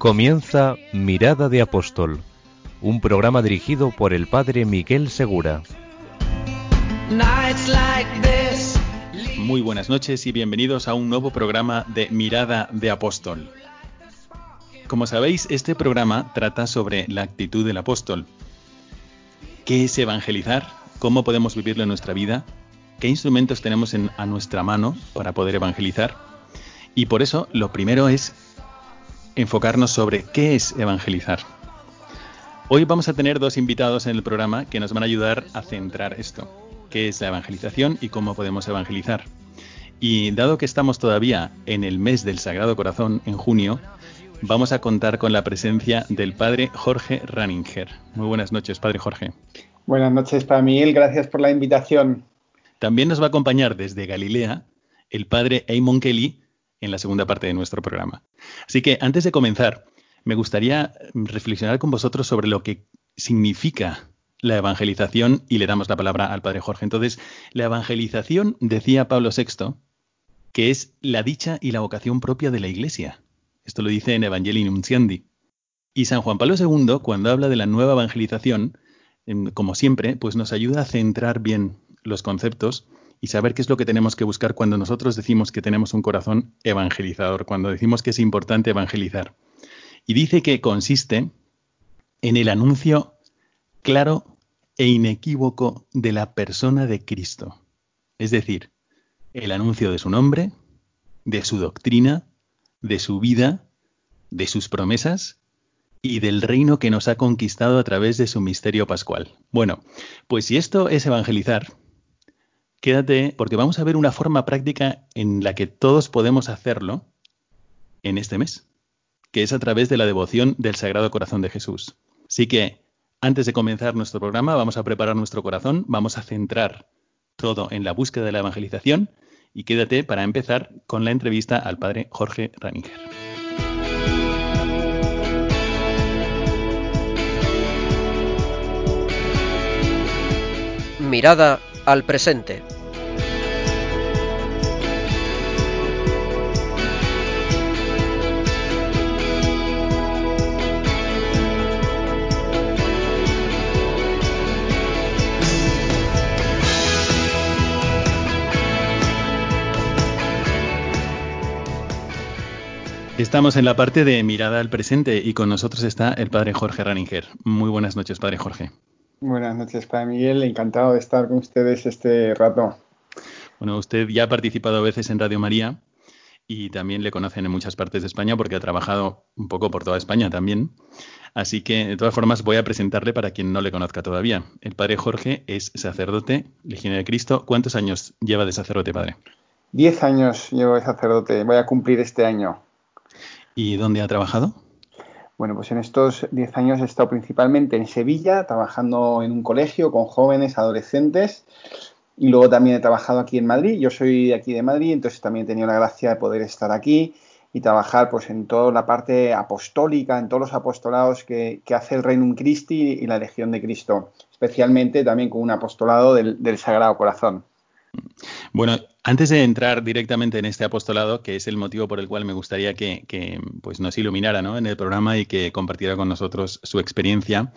Comienza Mirada de Apóstol, un programa dirigido por el padre Miguel Segura. Muy buenas noches y bienvenidos a un nuevo programa de Mirada de Apóstol. Como sabéis, este programa trata sobre la actitud del apóstol. ¿Qué es evangelizar? ¿Cómo podemos vivirlo en nuestra vida? ¿Qué instrumentos tenemos en- a nuestra mano para poder evangelizar? Y por eso lo primero es enfocarnos sobre qué es evangelizar. Hoy vamos a tener dos invitados en el programa que nos van a ayudar a centrar esto. ¿Qué es la evangelización y cómo podemos evangelizar? Y dado que estamos todavía en el mes del Sagrado Corazón, en junio, vamos a contar con la presencia del padre Jorge Raninger. Muy buenas noches, padre Jorge. Buenas noches para Miguel, gracias por la invitación. También nos va a acompañar desde Galilea el padre Eamon Kelly en la segunda parte de nuestro programa. Así que antes de comenzar, me gustaría reflexionar con vosotros sobre lo que significa la evangelización y le damos la palabra al padre Jorge. Entonces, la evangelización, decía Pablo VI, que es la dicha y la vocación propia de la Iglesia. Esto lo dice en Evangelii Nunciandi. Y San Juan Pablo II, cuando habla de la nueva evangelización, em, como siempre, pues nos ayuda a centrar bien los conceptos y saber qué es lo que tenemos que buscar cuando nosotros decimos que tenemos un corazón evangelizador, cuando decimos que es importante evangelizar. Y dice que consiste en el anuncio claro e inequívoco de la persona de Cristo. Es decir, el anuncio de su nombre, de su doctrina, de su vida, de sus promesas y del reino que nos ha conquistado a través de su misterio pascual. Bueno, pues si esto es evangelizar, quédate porque vamos a ver una forma práctica en la que todos podemos hacerlo en este mes, que es a través de la devoción del Sagrado Corazón de Jesús. Así que, antes de comenzar nuestro programa, vamos a preparar nuestro corazón, vamos a centrar todo en la búsqueda de la evangelización y quédate para empezar con la entrevista al padre Jorge Raninger. Mirada al presente. Estamos en la parte de mirada al presente y con nosotros está el padre Jorge Raninger. Muy buenas noches, padre Jorge. Buenas noches para Miguel, encantado de estar con ustedes este rato. Bueno, usted ya ha participado a veces en Radio María y también le conocen en muchas partes de España porque ha trabajado un poco por toda España también. Así que, de todas formas, voy a presentarle para quien no le conozca todavía. El padre Jorge es sacerdote, legionario de Cristo. ¿Cuántos años lleva de sacerdote, padre? Diez años llevo de sacerdote, voy a cumplir este año. ¿Y dónde ha trabajado? Bueno, pues en estos diez años he estado principalmente en Sevilla, trabajando en un colegio con jóvenes, adolescentes, y luego también he trabajado aquí en Madrid. Yo soy de aquí de Madrid, entonces también he tenido la gracia de poder estar aquí y trabajar pues en toda la parte apostólica, en todos los apostolados que, hace el Reino Christi y la Legión de Cristo, especialmente también con un apostolado del Sagrado Corazón. Bueno, antes de entrar directamente en este apostolado, que es el motivo por el cual me gustaría que, pues nos iluminara ¿no? en el programa y que compartiera con nosotros su experiencia,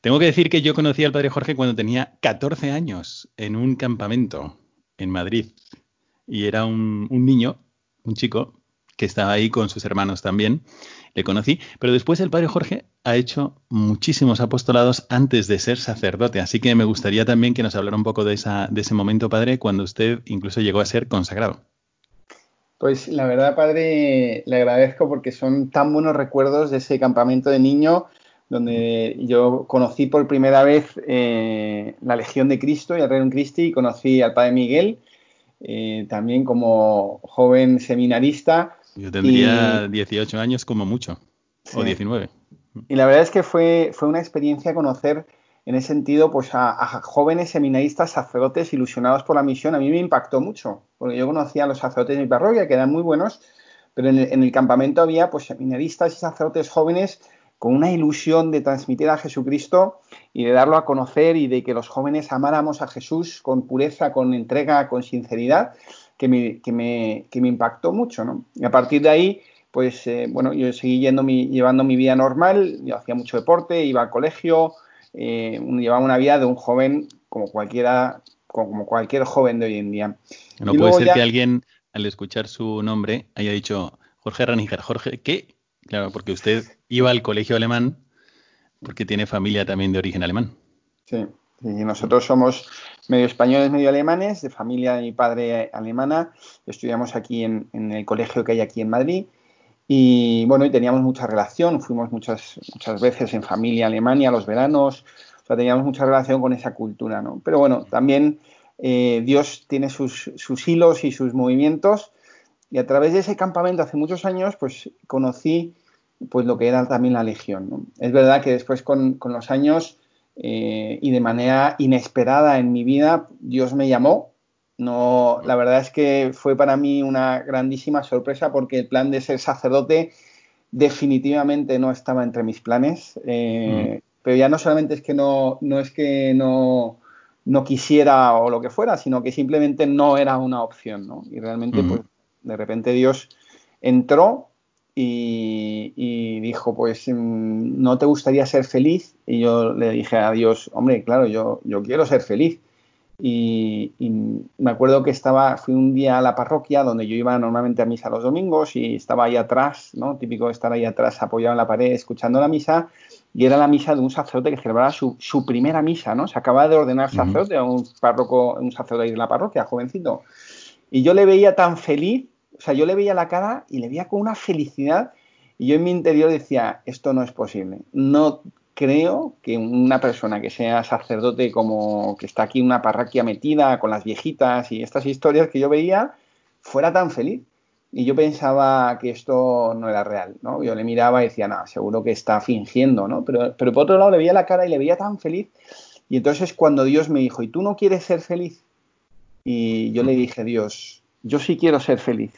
tengo que decir que yo conocí al padre Jorge cuando tenía 14 años en un campamento en Madrid. Y era un niño, un chico, que estaba ahí con sus hermanos también. Le conocí, pero después el padre Jorge ha hecho muchísimos apostolados antes de ser sacerdote, así que me gustaría también que nos hablara un poco de, esa, de ese momento, padre, cuando usted incluso llegó a ser consagrado. Pues la verdad, padre, le agradezco porque son tan buenos recuerdos de ese campamento de niño donde yo conocí por primera vez eh, la Legión de Cristo y el Reino Christi, y conocí al Padre Miguel, eh, también como joven seminarista. Yo tendría y... 18 años como mucho. o 19. Y la verdad es que fue, fue una experiencia conocer en ese sentido pues a, a, jóvenes seminaristas, sacerdotes ilusionados por la misión. A mí me impactó mucho, porque yo conocía a los sacerdotes de mi parroquia, que eran muy buenos, pero en el, en el campamento había pues seminaristas y sacerdotes jóvenes con una ilusión de transmitir a Jesucristo y de darlo a conocer y de que los jóvenes amáramos a Jesús con pureza, con entrega, con sinceridad, que me, que me, que me impactó mucho. ¿no? Y a partir de ahí, pues eh, bueno, yo seguí yendo mi, llevando mi vida normal, yo hacía mucho deporte, iba al colegio, eh, llevaba una vida de un joven como cualquiera, como cualquier joven de hoy en día. No y puede ser ya... que alguien al escuchar su nombre haya dicho Jorge Raniger, Jorge, ¿qué? Claro, porque usted iba al colegio alemán porque tiene familia también de origen alemán. Sí, y nosotros somos medio españoles, medio alemanes, de familia de mi padre alemana. Estudiamos aquí en, el colegio que hay aquí en Madrid. Y bueno, y teníamos mucha relación, fuimos muchas, muchas veces en familia a Alemania los veranos, o sea, teníamos mucha relación con esa cultura, ¿no? Pero bueno, también eh, Dios tiene sus, sus hilos y sus movimientos y a través de ese campamento hace muchos años, pues conocí pues lo que era también la legión. Es verdad que después con, con los años eh, y de manera inesperada en mi vida, Dios me llamó. No, la verdad es que fue para mí una grandísima sorpresa porque el plan de ser sacerdote definitivamente no estaba entre mis planes. Eh, mm. Pero ya no solamente es que no, no es que no, no quisiera o lo que fuera, sino que simplemente no era una opción, ¿no? Y realmente, mm. pues, de repente Dios entró y, y, dijo, pues, ¿no te gustaría ser feliz? Y yo le dije a Dios, hombre, claro, yo, yo quiero ser feliz. Y, y, me acuerdo que estaba, fui un día a la parroquia donde yo iba normalmente a misa los domingos y estaba ahí atrás, ¿no? Típico estar ahí atrás apoyado en la pared escuchando la misa y era la misa de un sacerdote que celebraba su, su primera misa, ¿no? Se acaba de ordenar sacerdote a un párroco, un sacerdote de la parroquia, jovencito. Y yo le veía tan feliz, sea, yo le veía la cara y le veía con una felicidad y yo en mi interior decía, esto no es posible. No creo que una persona que sea sacerdote como que está aquí en una parroquia metida con las viejitas y estas historias que yo veía, fuera tan feliz. Y yo pensaba que esto no era real, ¿no? Yo le miraba y decía, no, seguro que está fingiendo, ¿no? Pero, pero por otro lado le veía la cara y le veía tan feliz. Y entonces cuando Dios me dijo, ¿y tú no quieres ser feliz? Y yo le dije, Dios, yo sí quiero ser feliz,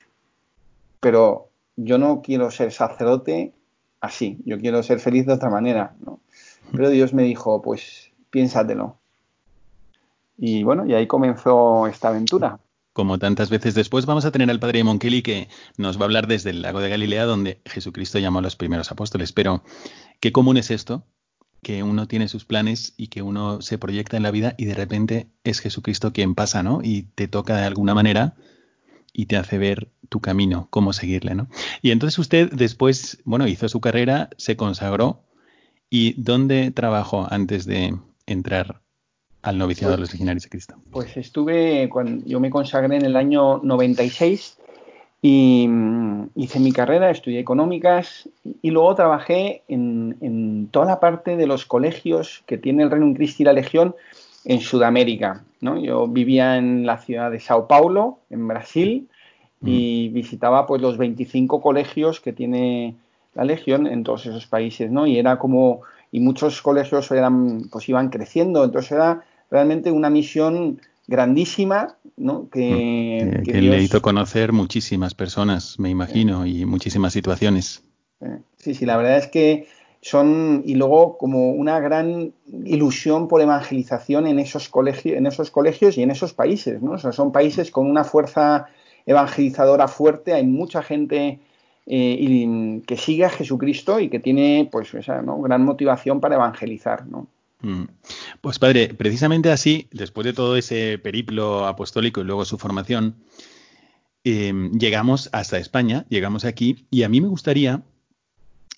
pero yo no quiero ser sacerdote así, yo quiero ser feliz de otra manera, ¿no? Pero Dios me dijo, pues piénsatelo. Y bueno, y ahí comenzó esta aventura. Como tantas veces después, vamos a tener al padre Monkeli que nos va a hablar desde el lago de Galilea, donde Jesucristo llamó a los primeros apóstoles. Pero, ¿qué común es esto? Que uno tiene sus planes y que uno se proyecta en la vida y de repente es Jesucristo quien pasa, ¿no? Y te toca de alguna manera y te hace ver tu camino, cómo seguirle, ¿no? Y entonces usted después, bueno, hizo su carrera, se consagró ¿Y dónde trabajó antes de entrar al noviciado pues, de los legionarios de Cristo? Pues estuve, cuando yo me consagré en el año 96 y mm, hice mi carrera, estudié económicas y luego trabajé en, en, toda la parte de los colegios que tiene el Reino Cristi y la Legión en Sudamérica. ¿no? Yo vivía en la ciudad de Sao Paulo, en Brasil, y mm. visitaba pues los 25 colegios que tiene la Legión en todos esos países, ¿no? Y era como, y muchos colegios eran, pues iban creciendo, entonces era realmente una misión grandísima, ¿no? Que, que, que Dios... le hizo conocer muchísimas personas, me imagino, y muchísimas situaciones. Sí, sí, la verdad es que son, y luego como una gran ilusión por evangelización en esos colegios, en esos colegios y en esos países, ¿no? Son países con una fuerza evangelizadora fuerte, hay mucha gente eh, que sigue a Jesucristo y que tiene pues esa ¿no? gran motivación para evangelizar, ¿no? Mm. Pues padre, precisamente así, después de todo ese periplo apostólico y luego su formación, eh, llegamos hasta España, llegamos aquí y a mí me gustaría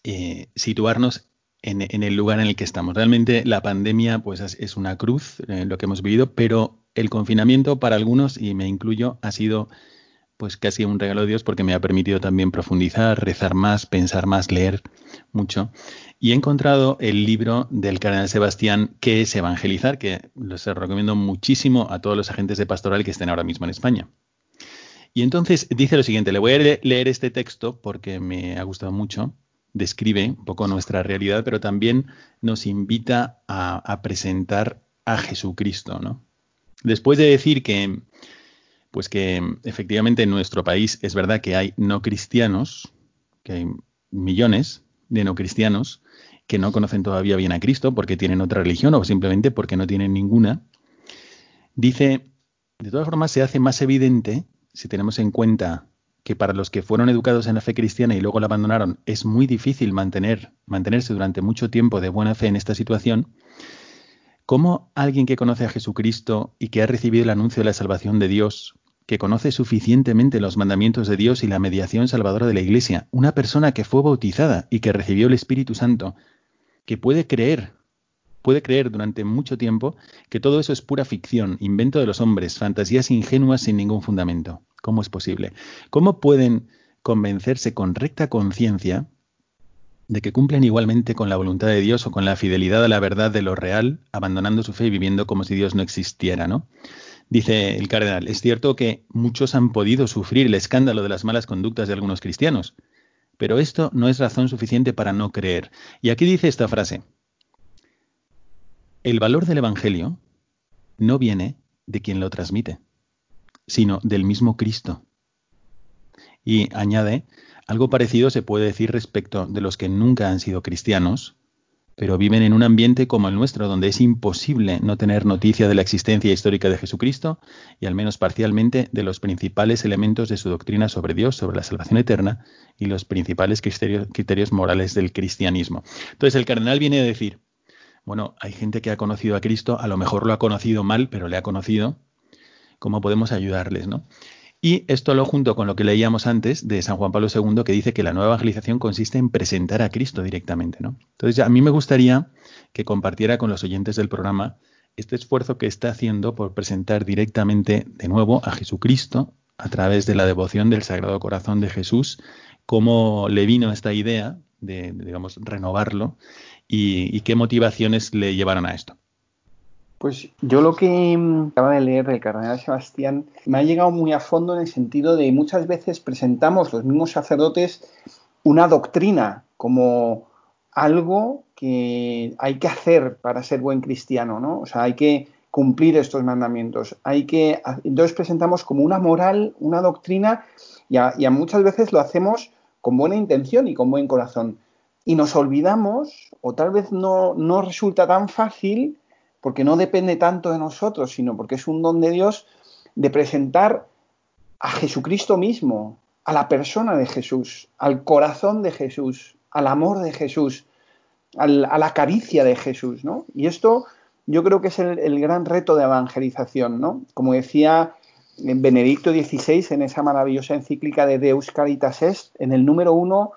eh, situarnos en, el lugar en el que estamos. Realmente la pandemia pues es una cruz eh, lo que hemos vivido, pero el confinamiento para algunos, y me incluyo, ha sido pues casi un regalo de Dios porque me ha permitido también profundizar, rezar más, pensar más, leer mucho. Y he encontrado el libro del cardenal Sebastián, que es Evangelizar, que los recomiendo muchísimo a todos los agentes de pastoral que estén ahora mismo en España. Y entonces dice lo siguiente, le voy a leer este texto porque me ha gustado mucho, describe un poco nuestra realidad, pero también nos invita a, presentar a Jesucristo, ¿no? Después de decir que, pues que efectivamente en nuestro país es verdad que hay no cristianos, que hay millones de no cristianos que no conocen todavía bien a Cristo porque tienen otra religión o simplemente porque no tienen ninguna, dice, de todas formas se hace más evidente si tenemos en cuenta que para los que fueron educados en la fe cristiana y luego la abandonaron, es muy difícil mantener, mantenerse durante mucho tiempo de buena fe en esta situación, ¿cómo alguien que conoce a Jesucristo y que ha recibido el anuncio de la salvación de Dios, que conoce suficientemente los mandamientos de Dios y la mediación salvadora de la Iglesia, una persona que fue bautizada y que recibió el Espíritu Santo, que puede creer, puede creer durante mucho tiempo que todo eso es pura ficción, invento de los hombres, fantasías ingenuas sin ningún fundamento? ¿Cómo es posible? ¿Cómo pueden convencerse con recta conciencia de que cumplen igualmente con la voluntad de Dios o con la fidelidad a la verdad de lo real, abandonando su fe y viviendo como si Dios no existiera, ¿no? Dice el cardenal, es cierto que muchos han podido sufrir el escándalo de las malas conductas de algunos cristianos, pero esto no es razón suficiente para no creer. Y aquí dice esta frase, el valor del Evangelio no viene de quien lo transmite, sino del mismo Cristo. Y añade, algo parecido se puede decir respecto de los que nunca han sido cristianos, pero viven en un ambiente como el nuestro, donde es imposible no tener noticia de la existencia histórica de Jesucristo y al menos parcialmente de los principales elementos de su doctrina sobre Dios, sobre la salvación eterna y los principales criterios, criterios morales del cristianismo. Entonces el cardenal viene a decir, bueno, hay gente que ha conocido a Cristo, a lo mejor lo ha conocido mal, pero le ha conocido, cómo podemos ayudarles, ¿no? Y esto lo junto con lo que leíamos antes de San Juan Pablo II, que dice que la nueva evangelización consiste en presentar a Cristo directamente, ¿no? Entonces, a mí me gustaría que compartiera con los oyentes del programa este esfuerzo que está haciendo por presentar directamente de nuevo a Jesucristo a través de la devoción del Sagrado Corazón de Jesús, cómo le vino esta idea de, digamos, renovarlo y qué motivaciones le llevaron a esto. Pues yo lo que mm, acaba de leer del cardenal Sebastián me ha llegado muy a fondo en el sentido de muchas veces presentamos los mismos sacerdotes una doctrina como algo que hay que hacer para ser buen cristiano, ¿no? O sea, hay que cumplir estos mandamientos. Hay que entonces presentamos como una moral, una doctrina y a, muchas veces lo hacemos con buena intención y con buen corazón. Y nos olvidamos, o tal vez no, no resulta tan fácil, porque no depende tanto de nosotros, sino porque es un don de Dios de presentar a Jesucristo mismo, a la persona de Jesús, al corazón de Jesús, al amor de Jesús, a la caricia de Jesús, ¿no? Y esto yo creo que es el, el gran reto de evangelización, ¿no? Como decía Benedicto XVI en esa maravillosa encíclica de Deus Caritas Est, en el número uno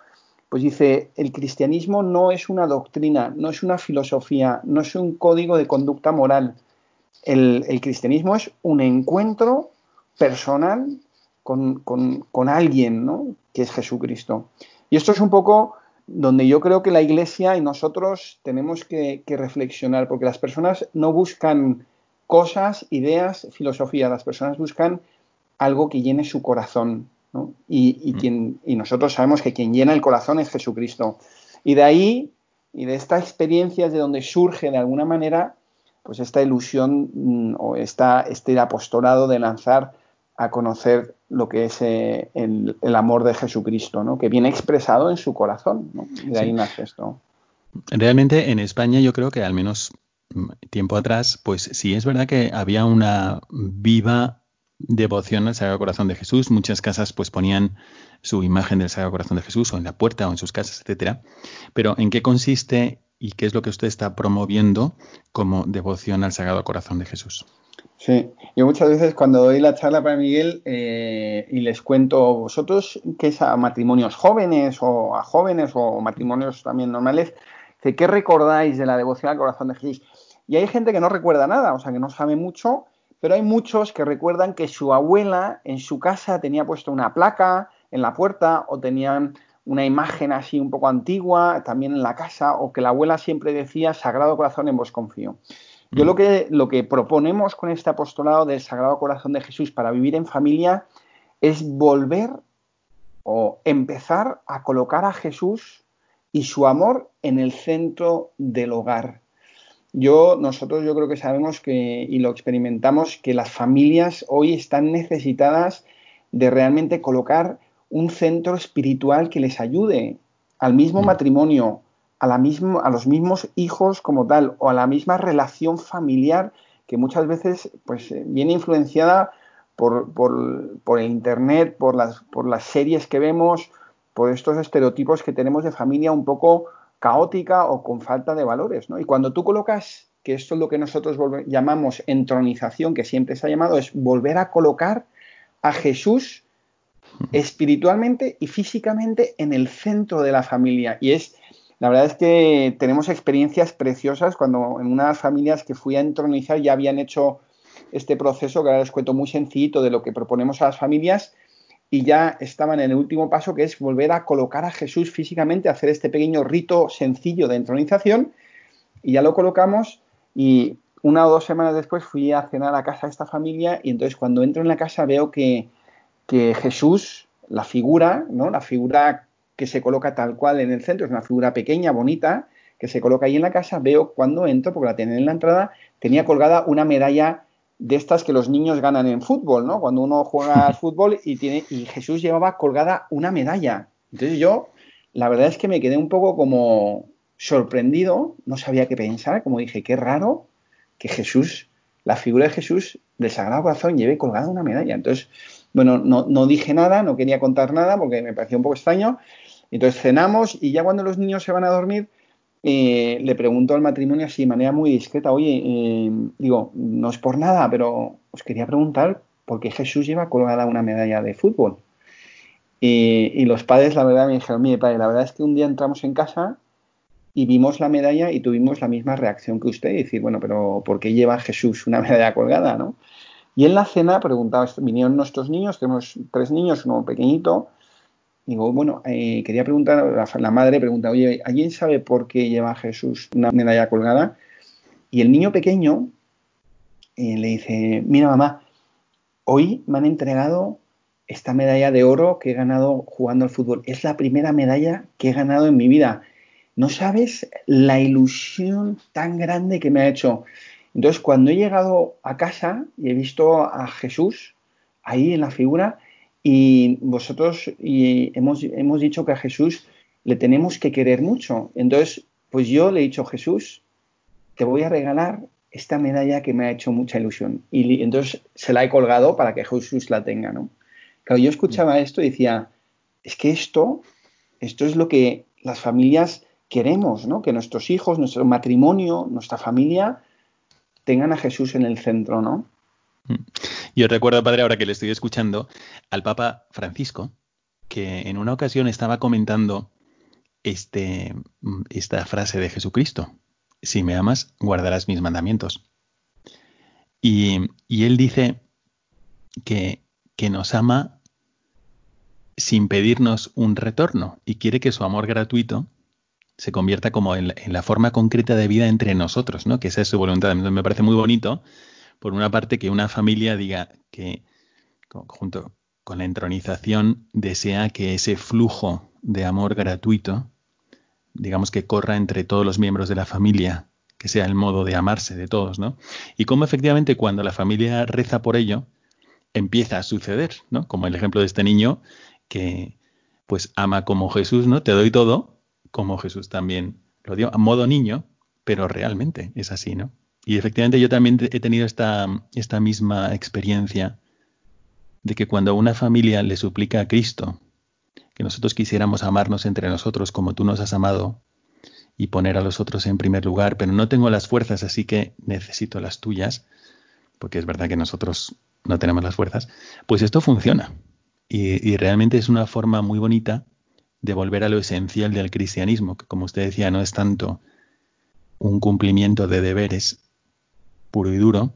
pues dice, el cristianismo no es una doctrina, no es una filosofía, no es un código de conducta moral. El, cristianismo es un encuentro personal con, alguien, ¿no? Que es Jesucristo. Y esto es un poco donde yo creo que la Iglesia y nosotros tenemos que, que reflexionar, porque las personas no buscan cosas, ideas, filosofía, las personas buscan algo que llene su corazón, y, mm. quien, y nosotros sabemos que quien llena el corazón es Jesucristo. Y de ahí, y de esta experiencia es de donde surge de alguna manera, pues esta ilusión mm, o esta, este apostolado de lanzar a conocer lo que es eh, el, amor de Jesucristo, ¿no? que viene expresado en su corazón. Y de ahí nace esto. Realmente en España yo creo que al menos mm, tiempo atrás, pues sí es verdad que había una viva devoción al Sagrado Corazón de Jesús. Muchas casas pues ponían su imagen del Sagrado Corazón de Jesús o en la puerta o en sus casas, etcétera. Pero ¿en qué consiste y qué es lo que usted está promoviendo como devoción al Sagrado Corazón de Jesús? Sí, yo muchas veces cuando doy la charla para Miguel eh, y les cuento vosotros que es a matrimonios jóvenes o a jóvenes o matrimonios también normales, ¿qué recordáis de la devoción al corazón de Jesús? Y hay gente que no recuerda nada, o sea, que no sabe mucho pero hay muchos que recuerdan que su abuela en su casa tenía puesto una placa en la puerta o tenían una imagen así un poco antigua también en la casa o que la abuela siempre decía Sagrado Corazón en vos confío. Yo lo mm. que, lo que proponemos con este apostolado del Sagrado Corazón de Jesús para vivir en familia es volver o empezar a colocar a Jesús y su amor en el centro del hogar. Yo, nosotros yo creo que sabemos que, y lo experimentamos, que las familias hoy están necesitadas de realmente colocar un centro espiritual que les ayude al mismo mm. matrimonio, a, la mismo, a los mismos hijos como tal, o a la misma relación familiar que muchas veces pues, eh, viene influenciada por, por, el Internet, por las, por las series que vemos, por estos estereotipos que tenemos de familia un poco caótica o con falta de valores. ¿no? Y cuando tú colocas, que esto es lo que nosotros llamamos entronización, que siempre se ha llamado, es volver a colocar a Jesús espiritualmente y físicamente en el centro de la familia. Y es, la verdad es que tenemos experiencias preciosas cuando en unas familias que fui a entronizar ya habían hecho este proceso, que ahora les cuento muy sencillito de lo que proponemos a las familias, y ya estaban en el último paso, que es volver a colocar a Jesús físicamente, hacer este pequeño rito sencillo de entronización, y ya lo colocamos, y una o dos semanas después fui a cenar a casa de esta familia, y entonces cuando entro en la casa veo que, que Jesús, la figura, ¿no? La figura que se coloca tal cual en el centro, es una figura pequeña, bonita, que se coloca ahí en la casa, veo cuando entro, porque la tenía en la entrada, tenía colgada una medalla de estas que los niños ganan en fútbol, ¿no? Cuando uno juega al fútbol y tiene y Jesús llevaba colgada una medalla. Entonces yo, la verdad es que me quedé un poco como sorprendido, no sabía qué pensar, como dije, qué raro que Jesús, la figura de Jesús del Sagrado Corazón lleve colgada una medalla. Entonces, bueno, no, no dije nada, no quería contar nada porque me pareció un poco extraño. Entonces cenamos y ya cuando los niños se van a dormir, eh, le pregunto al matrimonio así de manera muy discreta, oye, eh, digo, no es por nada, pero os quería preguntar por qué Jesús lleva colgada una medalla de fútbol. Y, los padres, la verdad, me dijeron, mire, padre, la verdad es que un día entramos en casa y vimos la medalla y tuvimos la misma reacción que usted, decir, bueno, pero ¿por qué lleva Jesús una medalla colgada, no? Y en la cena preguntaba, vinieron nuestros niños, tenemos tres niños, uno pequeñito, Digo, bueno, eh, quería preguntar, la, madre pregunta, oye, ¿alguien sabe por qué lleva Jesús una medalla colgada? Y el niño pequeño eh, le dice, mira mamá, hoy me han entregado esta medalla de oro que he ganado jugando al fútbol. Es la primera medalla que he ganado en mi vida. No sabes la ilusión tan grande que me ha hecho. Entonces, cuando he llegado a casa y he visto a Jesús ahí en la figura, y vosotros y hemos, hemos dicho que a Jesús le tenemos que querer mucho. Entonces, pues yo le he dicho, Jesús, te voy a regalar esta medalla que me ha hecho mucha ilusión. Y entonces se la he colgado para que Jesús la tenga, ¿no? Claro, yo escuchaba esto y decía, es que esto, esto es lo que las familias queremos, ¿no? Que nuestros hijos, nuestro matrimonio, nuestra familia tengan a Jesús en el centro, ¿no? Yo recuerdo, padre, ahora que le estoy escuchando, al Papa Francisco, que en una ocasión estaba comentando este, mm, esta frase de Jesucristo. Si me amas, guardarás mis mandamientos. Y, él dice que, que nos ama sin pedirnos un retorno y quiere que su amor gratuito se convierta como en la, forma concreta de vida entre nosotros, ¿no? Que esa es su voluntad. Me parece muy bonito por una parte, que una familia diga que, junto con la entronización, desea que ese flujo de amor gratuito, digamos que corra entre todos los miembros de la familia, que sea el modo de amarse de todos, ¿no? Y cómo efectivamente cuando la familia reza por ello, empieza a suceder, ¿no? Como el ejemplo de este niño que pues ama como Jesús, ¿no? Te doy todo, como Jesús también lo dio, a modo niño, pero realmente es así, ¿no? Y efectivamente yo también he tenido esta, esta misma experiencia de que cuando una familia le suplica a Cristo que nosotros quisiéramos amarnos entre nosotros como tú nos has amado y poner a los otros en primer lugar, pero no tengo las fuerzas, así que necesito las tuyas, porque es verdad que nosotros no tenemos las fuerzas, pues esto funciona. Y, y realmente es una forma muy bonita de volver a lo esencial del cristianismo, que como usted decía, no es tanto un cumplimiento de deberes, puro y duro,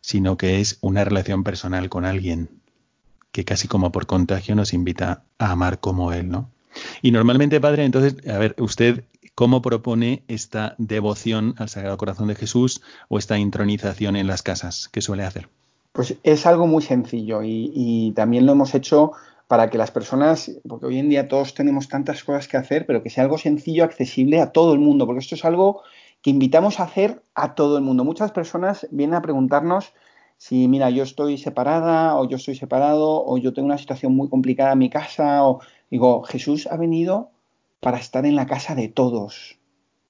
sino que es una relación personal con alguien que casi como por contagio nos invita a amar como él, ¿no? Y normalmente, padre, entonces, a ver, usted cómo propone esta devoción al Sagrado Corazón de Jesús o esta intronización en las casas, ¿qué suele hacer? Pues es algo muy sencillo y, también lo hemos hecho para que las personas, porque hoy en día todos tenemos tantas cosas que hacer, pero que sea algo sencillo, accesible a todo el mundo, porque esto es algo que invitamos a hacer a todo el mundo. Muchas personas vienen a preguntarnos si, mira, yo estoy separada o yo estoy separado o yo tengo una situación muy complicada en mi casa o digo, Jesús ha venido para estar en la casa de todos.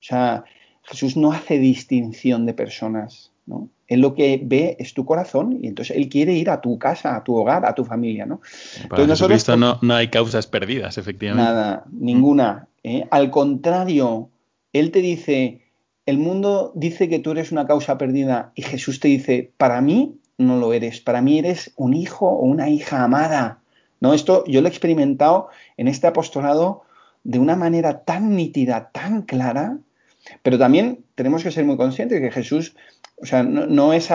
O sea, Jesús no hace distinción de personas, ¿no? Él lo que ve es tu corazón y entonces Él quiere ir a tu casa, a tu hogar, a tu familia, ¿no? Para entonces no, no, hay causas perdidas, efectivamente. Nada, ninguna. ¿eh? Al contrario, Él te dice, el mundo dice que tú eres una causa perdida y Jesús te dice, para mí no lo eres, para mí eres un hijo o una hija amada. ¿No? Esto yo lo he experimentado en este apostolado de una manera tan nítida, tan clara, pero también tenemos que ser muy conscientes de que Jesús, o sea, no, es,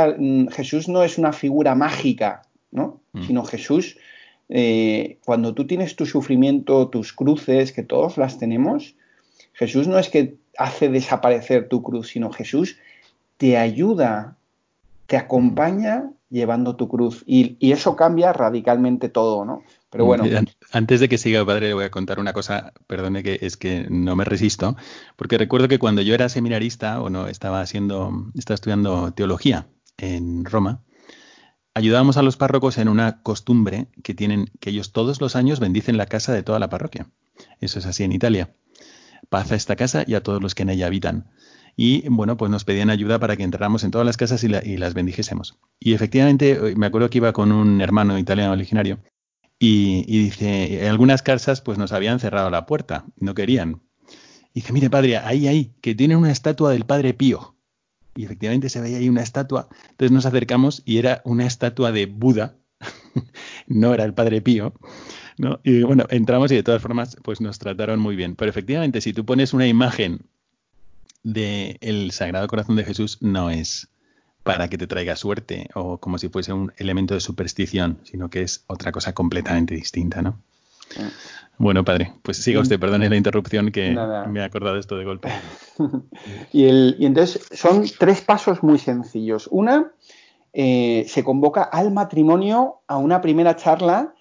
Jesús no es una figura mágica, ¿no? Mm. Sino Jesús, eh, cuando tú tienes tu sufrimiento, tus cruces, que todos las tenemos, Jesús no es que hace desaparecer tu cruz, sino Jesús te ayuda, te acompaña llevando tu cruz. Y, eso cambia radicalmente todo, ¿no? Pero bueno. Antes de que siga, padre, le voy a contar una cosa, perdone que es que no me resisto, porque recuerdo que cuando yo era seminarista, o no, estaba haciendo, estaba estudiando teología en Roma, ayudábamos a los párrocos en una costumbre que tienen, que ellos todos los años bendicen la casa de toda la parroquia. Eso es así en Italia paz a esta casa y a todos los que en ella habitan. Y bueno, pues nos pedían ayuda para que entráramos en todas las casas y, las bendijésemos. Y efectivamente, eh, me acuerdo que iba con un hermano italiano originario y, dice, en algunas casas pues nos habían cerrado la puerta, no querían. Y dice, mire padre, ahí, ahí, que tienen una estatua del padre Pío. Y efectivamente se veía ahí una estatua. Entonces nos acercamos y era una estatua de Buda, no era el padre Pío. Y bueno, entramos y de todas formas, pues nos trataron muy bien. Pero efectivamente, si tú pones una imagen del Sagrado Corazón de Jesús, no es para que te traiga suerte o como si fuese un elemento de superstición, sino que es otra cosa completamente distinta, ¿no? Bueno, padre, pues siga usted, perdone la interrupción que me ha acordado esto de golpe. y, el, y entonces son tres pasos muy sencillos. Una, eh, se convoca al matrimonio a una primera charla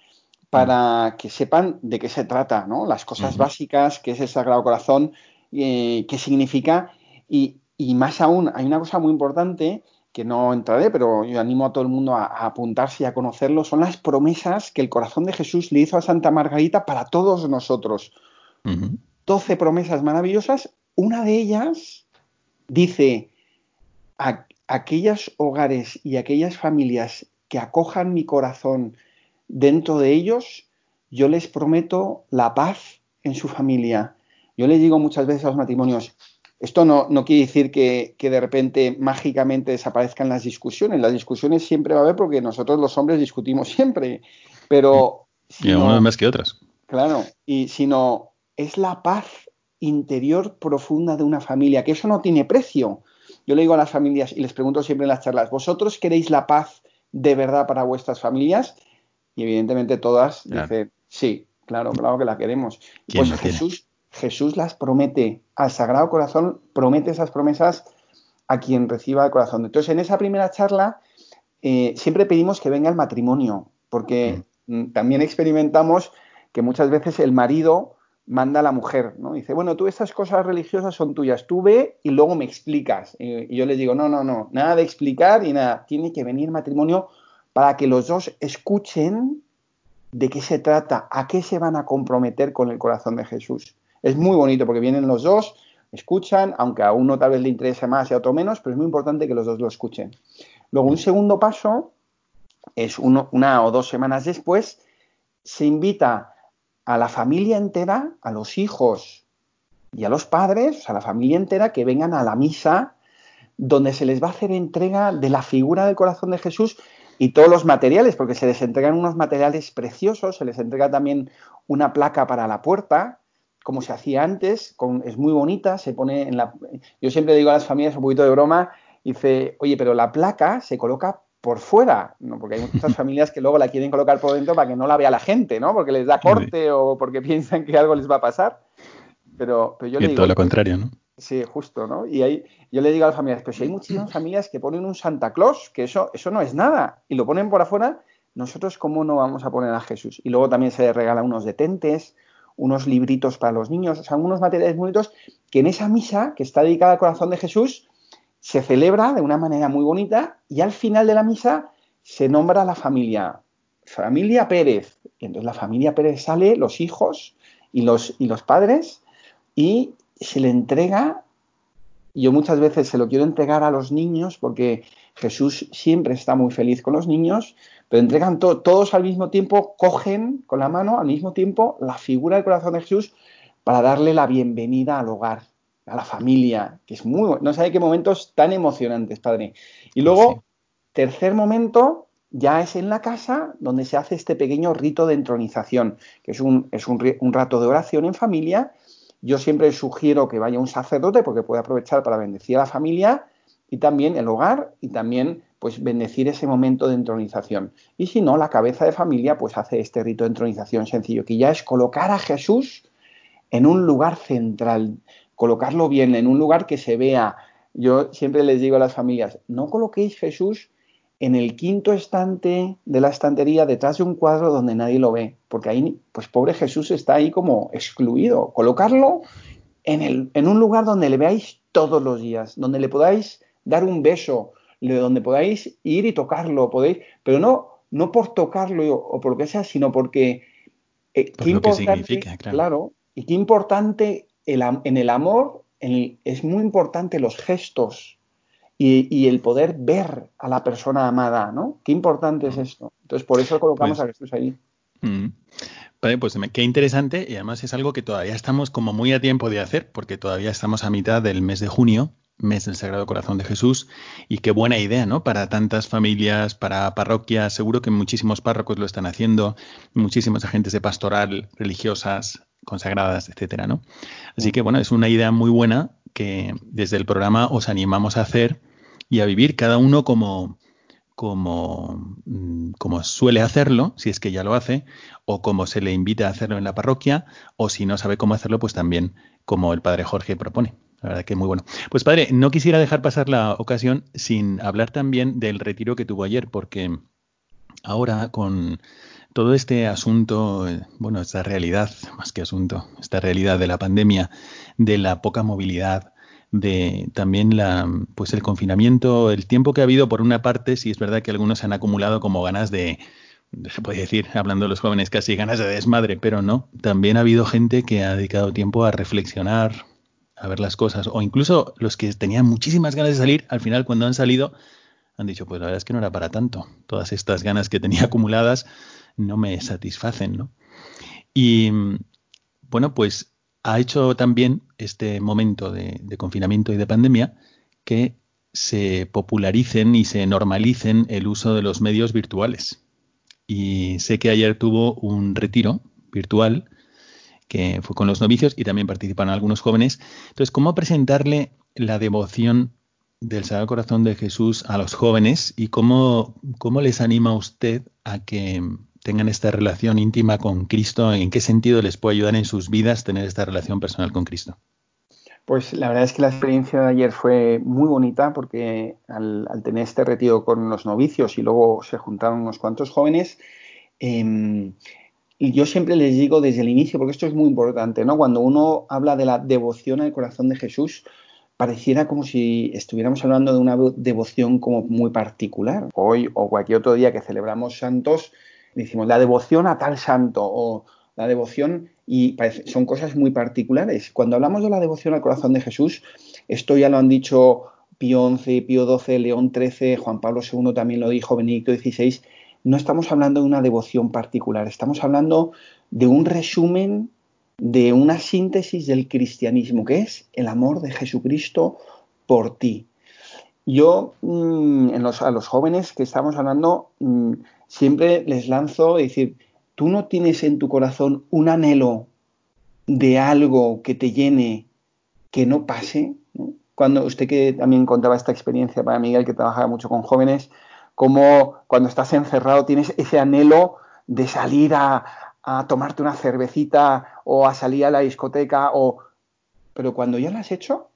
para que sepan de qué se trata, ¿no? Las cosas básicas, qué es el Sagrado Corazón, eh, qué significa. Y, más aún, hay una cosa muy importante que no entraré, pero yo animo a todo el mundo a, apuntarse y a conocerlo, son las promesas que el corazón de Jesús le hizo a Santa Margarita para todos nosotros. Doce promesas maravillosas. Una de ellas dice, a, aquellos hogares y aquellas familias que acojan mi corazón dentro de ellos, yo les prometo la paz en su familia. Yo les digo muchas veces a los matrimonios, esto no, no quiere decir que, de repente mágicamente desaparezcan las discusiones. Las discusiones siempre va a haber porque nosotros los hombres discutimos siempre, pero... y más que otras. Claro, y sino es la paz interior profunda de una familia, que eso no tiene precio. Yo le digo a las familias y les pregunto siempre en las charlas, ¿vosotros queréis la paz de verdad para vuestras familias? Y evidentemente todas dicen, sí, claro, claro que la queremos. Pues Jesús, Jesús las promete, al Sagrado Corazón promete esas promesas a quien reciba el corazón. Entonces, en esa primera charla eh, siempre pedimos que venga el matrimonio, porque mm. Mm, también experimentamos que muchas veces el marido manda a la mujer, ¿no? Dice, bueno, tú estas cosas religiosas son tuyas, tú ve y luego me explicas. Y, y yo les digo, no, no, no, nada de explicar y nada, tiene que venir matrimonio para que los dos escuchen de qué se trata, a qué se van a comprometer con el corazón de Jesús. Es muy bonito porque vienen los dos, escuchan, aunque a uno tal vez le interese más y a otro menos, pero es muy importante que los dos lo escuchen. Luego, un segundo paso es una o dos semanas después, se invita a la familia entera, a los hijos y a los padres, a la familia entera, que vengan a la misa donde se les va a hacer entrega de la figura del corazón de Jesús y todos los materiales, porque se les entregan unos materiales preciosos, se les entrega también una placa para la puerta, como se hacía antes, es muy bonita, se pone en la... Yo siempre digo a las familias un poquito de broma, dice, oye, pero la placa se coloca por fuera, ¿no? porque hay muchas familias que luego la quieren colocar por dentro para que no la vea la gente, ¿no? porque les da corte o porque piensan que algo les va a pasar. Pero, pero yo y todo lo contrario, ¿no? Sí, justo, ¿no? Y ahí yo le digo a las familias, pero si hay muchísimas familias que ponen un Santa Claus, que eso, eso no es nada, y lo ponen por afuera, nosotros cómo no vamos a poner a Jesús. Y luego también se regala unos detentes, unos libritos para los niños, o sea, unos materiales bonitos que en esa misa, que está dedicada al corazón de Jesús, se celebra de una manera muy bonita y al final de la misa se nombra a la familia, familia Pérez. Y entonces la familia Pérez sale, los hijos y los, y los padres, y se le entrega, yo muchas veces se lo quiero entregar a los niños porque Jesús siempre está muy feliz con los niños, pero entregan todos al mismo tiempo, cogen con la mano al mismo tiempo la figura del corazón de Jesús para darle la bienvenida al hogar, a la familia, que es muy, no sabe qué momentos tan emocionantes, padre. Y luego, tercer momento, ya es en la casa donde se hace este pequeño rito de entronización, que es un, es un, un rato de oración en familia. Yo siempre sugiero que vaya un sacerdote porque puede aprovechar para bendecir a la familia y también el hogar y también pues bendecir ese momento de entronización. Y si no, la cabeza de familia pues hace este rito de entronización sencillo, que ya es colocar a Jesús en un lugar central, colocarlo bien, en un lugar que se vea. Yo siempre les digo a las familias, no coloquéis Jesús en el quinto estante de la estantería detrás de un cuadro donde nadie lo ve, porque ahí, pues pobre Jesús está ahí como excluido. Colocarlo en, el, en un lugar donde le veáis todos los días, donde le podáis dar un beso, donde podáis ir y tocarlo, podéis, pero no, no por tocarlo o por lo que sea, sino porque eh, qué importante, claro. y qué importante el, en el amor es muy importante los gestos y, el poder ver a la persona amada, ¿no? Qué importante es esto. Entonces, por eso colocamos pues a Jesús ahí. Mm. Vale, pues qué interesante y además es algo que todavía estamos como muy a tiempo de hacer porque todavía estamos a mitad del mes de junio mes del Sagrado Corazón de Jesús y qué buena idea, ¿no? Para tantas familias, para parroquias, seguro que muchísimos párrocos lo están haciendo, muchísimos agentes de pastoral, religiosas, consagradas, etcétera, ¿no? Así que bueno, es una idea muy buena que desde el programa os animamos a hacer y a vivir cada uno como como, mm, como suele hacerlo, si es que ya lo hace, o como se le invita a hacerlo en la parroquia, o si no sabe cómo hacerlo, pues también como el padre Jorge propone. La verdad que muy bueno. Pues padre, no quisiera dejar pasar la ocasión sin hablar también del retiro que tuvo ayer, porque ahora con todo este asunto, bueno, esta realidad, más que asunto, esta realidad de la pandemia, de la poca movilidad, de también la, pues el confinamiento, el tiempo que ha habido, por una parte, sí es verdad que algunos han acumulado como ganas de, se puede decir, hablando de los jóvenes, casi ganas de desmadre, pero no, también ha habido gente que ha dedicado tiempo a reflexionar, a ver las cosas, o incluso los que tenían muchísimas ganas de salir, al final cuando han salido han dicho, pues la verdad es que no era para tanto, todas estas ganas que tenía acumuladas no me satisfacen, ¿no? Y bueno, pues ha hecho también este momento de, confinamiento y de pandemia que se popularicen y se normalicen el uso de los medios virtuales. Y sé que ayer tuvo un retiro virtual que fue con los novicios y también participaron algunos jóvenes. Entonces, ¿cómo presentarle la devoción del Sagrado Corazón de Jesús a los jóvenes y cómo, cómo les anima usted a que tengan esta relación íntima con Cristo? ¿En qué sentido les puede ayudar en sus vidas tener esta relación personal con Cristo? Pues la verdad es que la experiencia de ayer fue muy bonita porque al, tener este retiro con los novicios y luego se juntaron unos cuantos jóvenes, y yo siempre les digo desde el inicio, porque esto es muy importante, ¿no? Cuando uno habla de la devoción al corazón de Jesús, pareciera como si estuviéramos hablando de una devoción como muy particular. Hoy o cualquier otro día que celebramos santos, decimos la devoción a tal santo o la devoción y son cosas muy particulares. Cuando hablamos de la devoción al corazón de Jesús, esto ya lo han dicho Pío XI, Pío XII, León XIII, Juan Pablo II también lo dijo, Benedicto XVI, no estamos hablando de una devoción particular, estamos hablando de un resumen, de una síntesis del cristianismo, que es el amor de Jesucristo por ti. Yo mm, a los jóvenes que estamos hablando mm, siempre les lanzo decir, tú no tienes en tu corazón un anhelo de algo que te llene, que no pase. Cuando usted que también contaba esta experiencia para Miguel, que trabajaba mucho con jóvenes, como cuando estás encerrado tienes ese anhelo de salir a, tomarte una cervecita o a salir a la discoteca, o... pero cuando ya lo has hecho,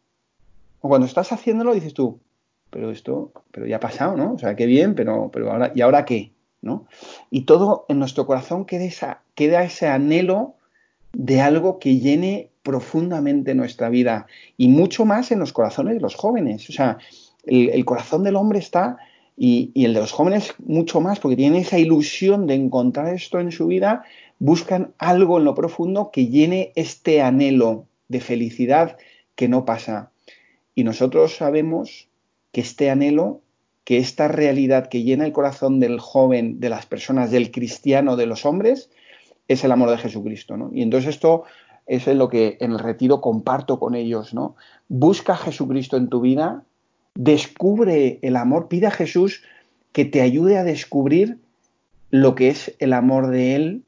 o cuando estás haciéndolo, dices tú, pero esto, pero ya ha pasado, ¿no? O sea, qué bien, pero, pero ahora, ¿y ahora qué? ¿no? Y todo en nuestro corazón queda, queda ese anhelo de algo que llene profundamente nuestra vida y mucho más en los corazones de los jóvenes. O sea, el, corazón del hombre está y, y, el de los jóvenes mucho más porque tienen esa ilusión de encontrar esto en su vida, buscan algo en lo profundo que llene este anhelo de felicidad que no pasa. Y nosotros sabemos que este anhelo, que esta realidad que llena el corazón del joven, de las personas, del cristiano, de los hombres, es el amor de Jesucristo. ¿no? Y entonces esto es lo que en el retiro comparto con ellos. ¿no? Busca a Jesucristo en tu vida, descubre el amor, pide a Jesús que te ayude a descubrir lo que es el amor de Él,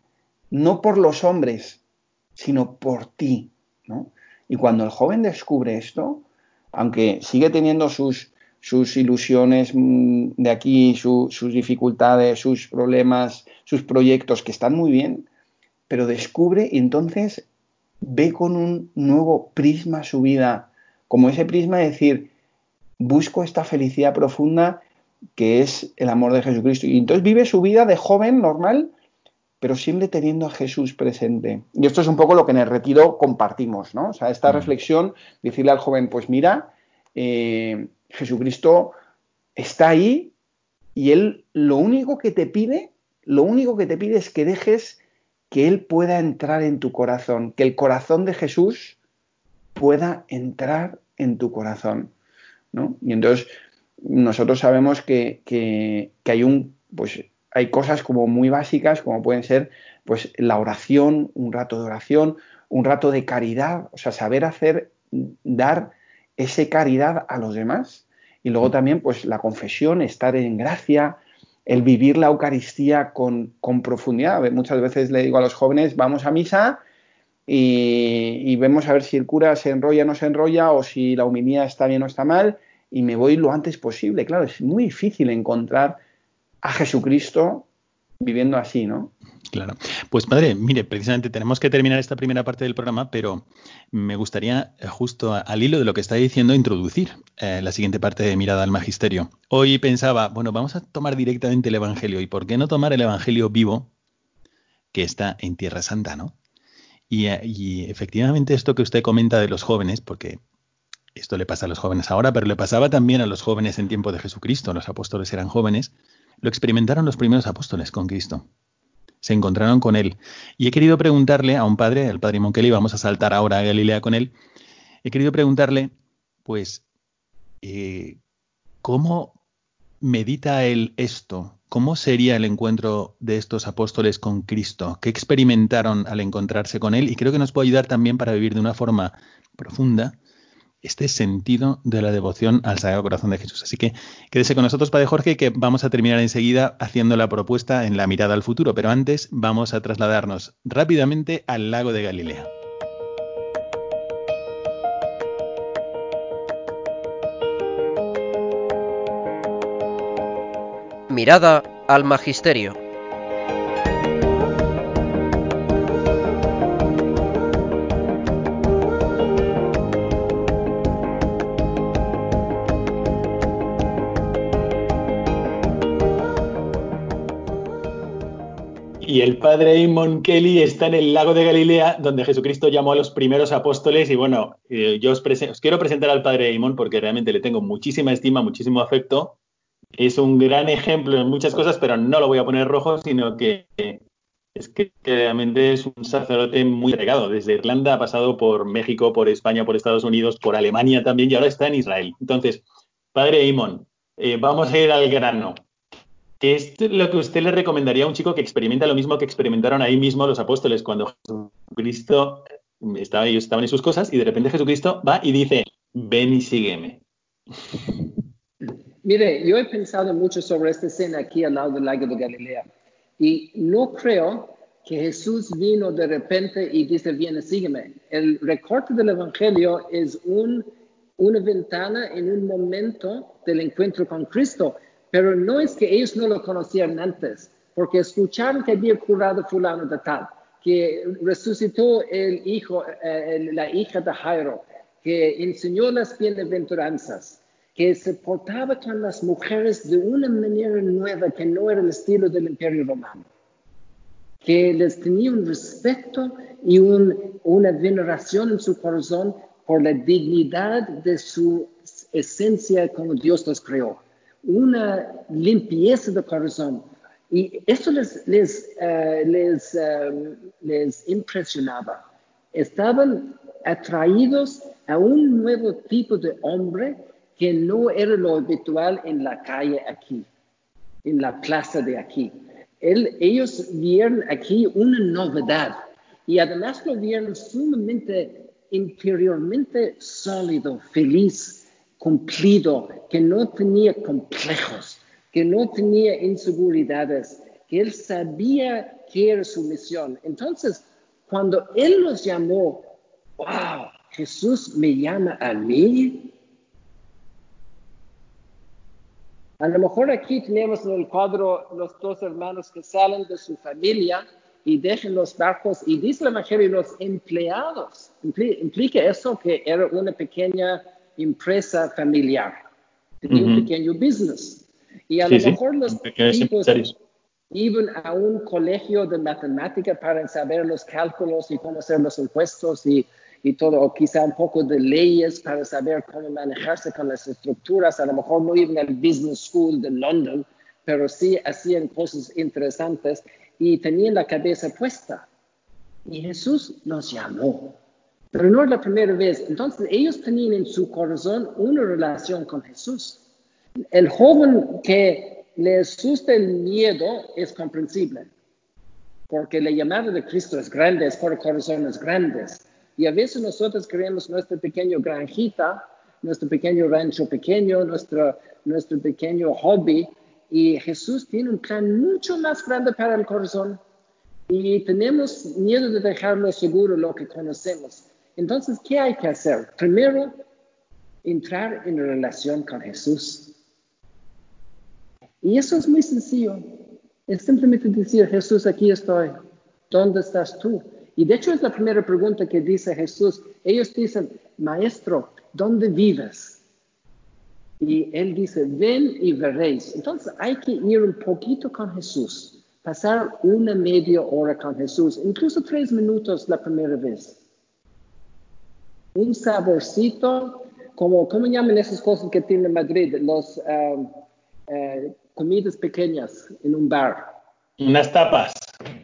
no por los hombres, sino por ti. ¿no? Y cuando el joven descubre esto, aunque sigue teniendo sus, sus ilusiones mm, de aquí, sus dificultades, sus problemas, sus proyectos que están muy bien, pero descubre y entonces ve con un nuevo prisma su vida, como ese prisma de decir, busco esta felicidad profunda que es el amor de Jesucristo. Y entonces vive su vida de joven normal, pero siempre teniendo a Jesús presente. Y esto es un poco lo que en el retiro compartimos, ¿no? O sea, esta mm. reflexión, decirle al joven, pues mira, eh, Jesucristo está ahí y Él lo único que te pide, lo único que te pide es que dejes que Él pueda entrar en tu corazón, que el corazón de Jesús pueda entrar en tu corazón. ¿no? Y entonces nosotros sabemos que, que, hay un, pues hay cosas como muy básicas, como pueden ser pues la oración, un rato de oración, un rato de caridad, o sea, saber hacer, dar esa caridad a los demás. Y luego también, pues la confesión, estar en gracia, el vivir la Eucaristía con, con profundidad. Muchas veces le digo a los jóvenes, vamos a misa y, vemos a ver si el cura se enrolla o no se enrolla, o si la humilía está bien o está mal, y me voy lo antes posible. Claro, es muy difícil encontrar a Jesucristo viviendo así, ¿no? Claro. Pues padre, mire, precisamente tenemos que terminar esta primera parte del programa, pero me gustaría, eh, justo al hilo de lo que está diciendo, introducir eh, la siguiente parte de Mirada al Magisterio. Hoy pensaba, bueno, vamos a tomar directamente el Evangelio. ¿Y por qué no tomar el Evangelio vivo que está en Tierra Santa, no? Eh, y efectivamente esto que usted comenta de los jóvenes, porque esto le pasa a los jóvenes ahora, pero le pasaba también a los jóvenes en tiempo de Jesucristo, los apóstoles eran jóvenes, lo experimentaron los primeros apóstoles con Cristo. Se encontraron con Él. Y he querido preguntarle a un padre, al padre Monkeli, vamos a saltar ahora a Galilea con él, he querido preguntarle, pues, eh, ¿cómo medita él esto? ¿Cómo sería el encuentro de estos apóstoles con Cristo? ¿Qué experimentaron al encontrarse con Él? Y creo que nos puede ayudar también para vivir de una forma profunda este sentido de la devoción al Sagrado Corazón de Jesús. Así que quédese con nosotros, Padre Jorge, que vamos a terminar enseguida haciendo la propuesta en la mirada al futuro, pero antes vamos a trasladarnos rápidamente al lago de Galilea. Mirada al Magisterio. Y el padre Eamon Kelly está en el lago de Galilea, donde Jesucristo llamó a los primeros apóstoles. Y bueno, eh, yo os, quiero presentar al padre Eamon porque realmente le tengo muchísima estima, muchísimo afecto. Es un gran ejemplo en muchas cosas, pero no lo voy a poner rojo, sino que es que realmente es un sacerdote muy regado. Desde Irlanda ha pasado por México, por España, por Estados Unidos, por Alemania también y ahora está en Israel. Entonces, padre Eamon, eh, vamos a ir al grano. ¿Qué es lo que usted le recomendaría a un chico que experimenta lo mismo que experimentaron ahí mismo los apóstoles cuando Jesucristo estaba, ellos estaban en sus cosas y de repente Jesucristo va y dice, ven y sígueme? Mire, yo he pensado mucho sobre esta escena aquí al lado del lago de Galilea y no creo que Jesús vino de repente y dice, viene, sígueme. El recorte del Evangelio es un, una ventana en un momento del encuentro con Cristo pero no es que ellos no lo conocieran antes, porque escucharon que había curado fulano de tal, que resucitó el hijo, eh, la hija de Jairo, que enseñó las bienaventuranzas, que se portaba con las mujeres de una manera nueva que no era el estilo del imperio romano, que les tenía un respeto y un, una veneración en su corazón por la dignidad de su esencia como Dios los creó, una limpieza de corazón. Y eso les, les, uh, les, uh, les impresionaba. Estaban atraídos a un nuevo tipo de hombre que no era lo habitual en la calle aquí, en la plaza de aquí. Él, ellos vieron aquí una novedad y además lo vieron sumamente interiormente sólido, feliz, cumplido, que no tenía complejos, que no tenía inseguridades, que él sabía que era su misión. Entonces, cuando él los llamó, wow, Jesús me llama a mí. A lo mejor aquí tenemos en el cuadro los dos hermanos que salen de su familia y dejan los barcos y dice la mujer los empleados. Implica eso que era una pequeña empresa familiar, tenía un pequeño business. Y a Sí, lo sí, mejor los pequeños tipos iban a un colegio de matemática para saber los cálculos y cómo hacer los impuestos y, y todo, o quizá un poco de leyes para saber cómo manejarse con las estructuras. A lo mejor no iban al Business School de London, pero sí hacían cosas interesantes y tenían la cabeza puesta. Y Jesús los llamó. Pero no es la primera vez. Entonces ellos tenían en su corazón una relación con Jesús. El joven que le asusta el miedo es comprensible, porque la llamada de Cristo es grande, es por corazones grandes. Y a veces nosotros queremos nuestra pequeña granjita, nuestro pequeño rancho pequeño, nuestro, nuestro pequeño hobby, y Jesús tiene un plan mucho más grande para el corazón. Y tenemos miedo de dejarlo seguro lo que conocemos. Entonces, ¿qué hay que hacer? Primero, entrar en relación con Jesús. Y eso es muy sencillo. Es simplemente decir, Jesús, aquí estoy. ¿Dónde estás tú? Y de hecho es la primera pregunta que dice Jesús. Ellos dicen, Maestro, ¿dónde vives? Y él dice, ven y veréis. Entonces hay que ir un poquito con Jesús, pasar una media hora con Jesús, incluso tres minutos la primera vez. Un saborcito, como, ¿cómo llaman esas cosas que tiene Madrid? Los um, uh, comidas pequeñas en un bar. Unas tapas.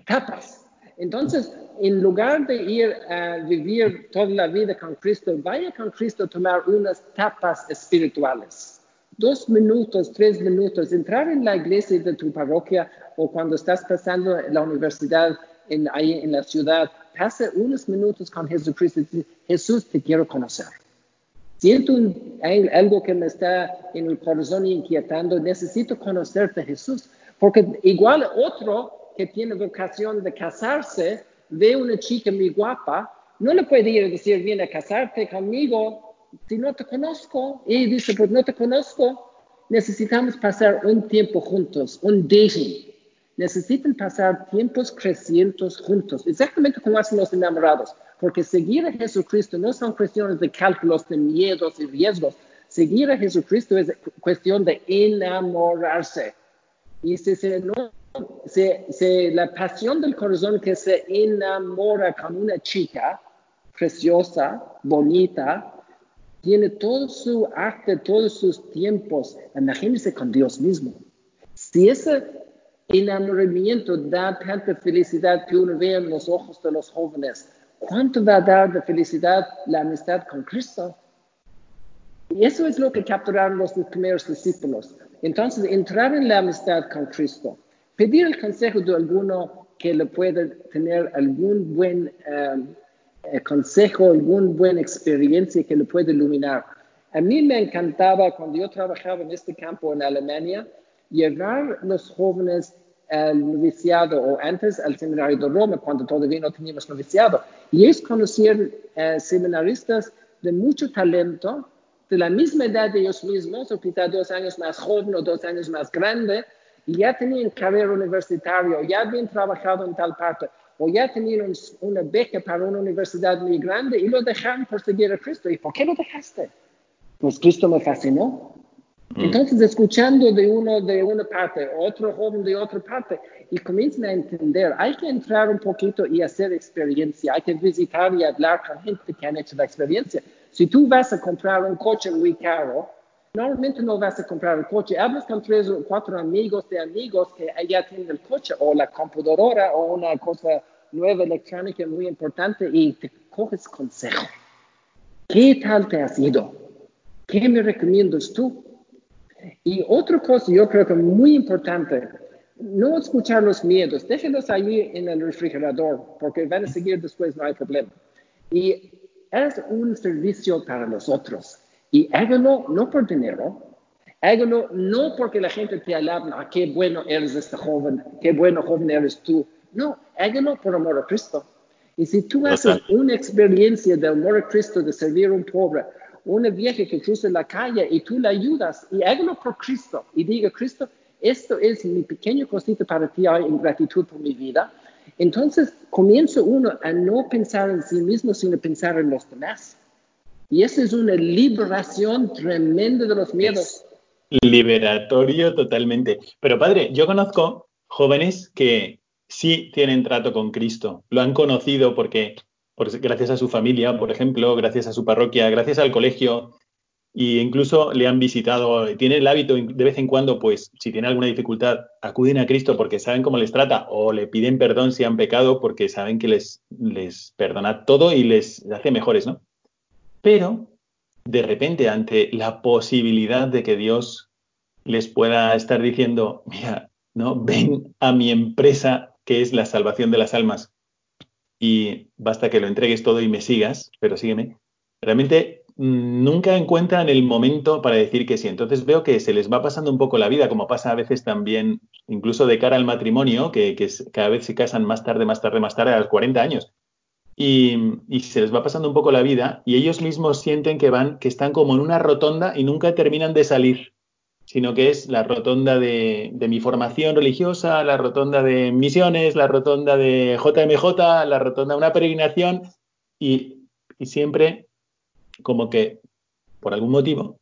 Tapas. Entonces, en lugar de ir a vivir toda la vida con Cristo, vaya con Cristo a tomar unas tapas espirituales. Dos minutos, tres minutos, entrar en la iglesia de tu parroquia o cuando estás pasando en la universidad en, ahí en la ciudad, pasa unos minutos con Jesucristo. Jesús, te quiero conocer. Siento algo que me está en el corazón inquietando. Necesito conocerte, Jesús. Porque igual otro que tiene vocación de casarse, ve una chica muy guapa, no le puede ir a decir, viene a casarte conmigo si no te conozco. Y dice, pues no te conozco. Necesitamos pasar un tiempo juntos, un dating. Necesitan pasar tiempos crecientes juntos, exactamente como hacen los enamorados. Porque seguir a Jesucristo no son cuestiones de cálculos, de miedos y riesgos. Seguir a Jesucristo es cuestión de enamorarse. Y si se, no, se, se, la pasión del corazón que se enamora con una chica preciosa, bonita, tiene todo su arte, todos sus tiempos. Imagínense con Dios mismo. Si ese enamoramiento da tanta felicidad que uno ve en los ojos de los jóvenes, ¿cuánto va a dar de felicidad la amistad con Cristo? Y eso es lo que capturaron los primeros discípulos. Entonces, entrar en la amistad con Cristo, pedir el consejo de alguno que le pueda tener algún buen um, eh, consejo, alguna buena experiencia que le pueda iluminar. A mí me encantaba cuando yo trabajaba en este campo en Alemania, llevar los jóvenes noviciado o antes al seminario de Roma, cuando todavía no teníamos noviciado. Y ellos conocían eh, seminaristas de mucho talento, de la misma edad de ellos mismos, o quizá dos años más joven o dos años más grande, y ya tenían carrera universitaria, o ya habían trabajado en tal parte, o ya tenían un, una beca para una universidad muy grande y lo dejaron por seguir a Cristo. ¿Y por qué lo dejaste? Pues Cristo me fascinó. Mm. Entonces, escuchando de uno de una parte, otro joven de otra parte, y comienzan a entender, hay que entrar un poquito y hacer experiencia, hay que visitar y hablar con gente que han hecho la experiencia. Si tú vas a comprar un coche muy caro, normalmente no vas a comprar el coche, hablas con tres o cuatro amigos de amigos que ya tienen el coche o la computadora o una cosa nueva electrónica muy importante y te coges consejo. ¿Qué tal te has ido? ¿Qué me recomiendas tú? Y otra cosa yo creo que muy importante, no escuchar los miedos, déjenlos ahí en el refrigerador, porque van a seguir después, no hay problema. Y es un servicio para los otros. Y hágalo no por dinero, hágalo no porque la gente te alaba, ah, qué bueno eres este joven, qué bueno joven eres tú. No, hágalo por amor a Cristo. Y si tú haces una experiencia de amor a Cristo, de servir a un pobre, una vieja que cruza la calle y tú la ayudas, y hágalo por Cristo, y diga, Cristo, esto es mi pequeño cosita para ti en gratitud por mi vida. Entonces comienza uno a no pensar en sí mismo, sino pensar en los demás. Y esa es una liberación tremenda de los miedos. liberatorio totalmente. Pero padre, yo conozco jóvenes que sí tienen trato con Cristo, lo han conocido porque, gracias a su familia, por ejemplo, gracias a su parroquia, gracias al colegio, y incluso le han visitado, tiene el hábito de vez en cuando, pues si tiene alguna dificultad, acuden a Cristo porque saben cómo les trata o le piden perdón si han pecado porque saben que les, les perdona todo y les hace mejores, ¿no? Pero de repente ante la posibilidad de que Dios les pueda estar diciendo, mira, no, ven a mi empresa que es la salvación de las almas, y basta que lo entregues todo y me sigas, pero sígueme, realmente mm, nunca encuentran el momento para decir que sí. Entonces veo que se les va pasando un poco la vida, como pasa a veces también, incluso de cara al matrimonio, que, cada vez se casan más tarde, más tarde, más tarde, a los 40 años. Y, y, se les va pasando un poco la vida y ellos mismos sienten que van, que están como en una rotonda y nunca terminan de salir sino que es la rotonda de, mi formación religiosa, la rotonda de misiones, la rotonda de JMJ, la rotonda de una peregrinación y, siempre como que por algún motivo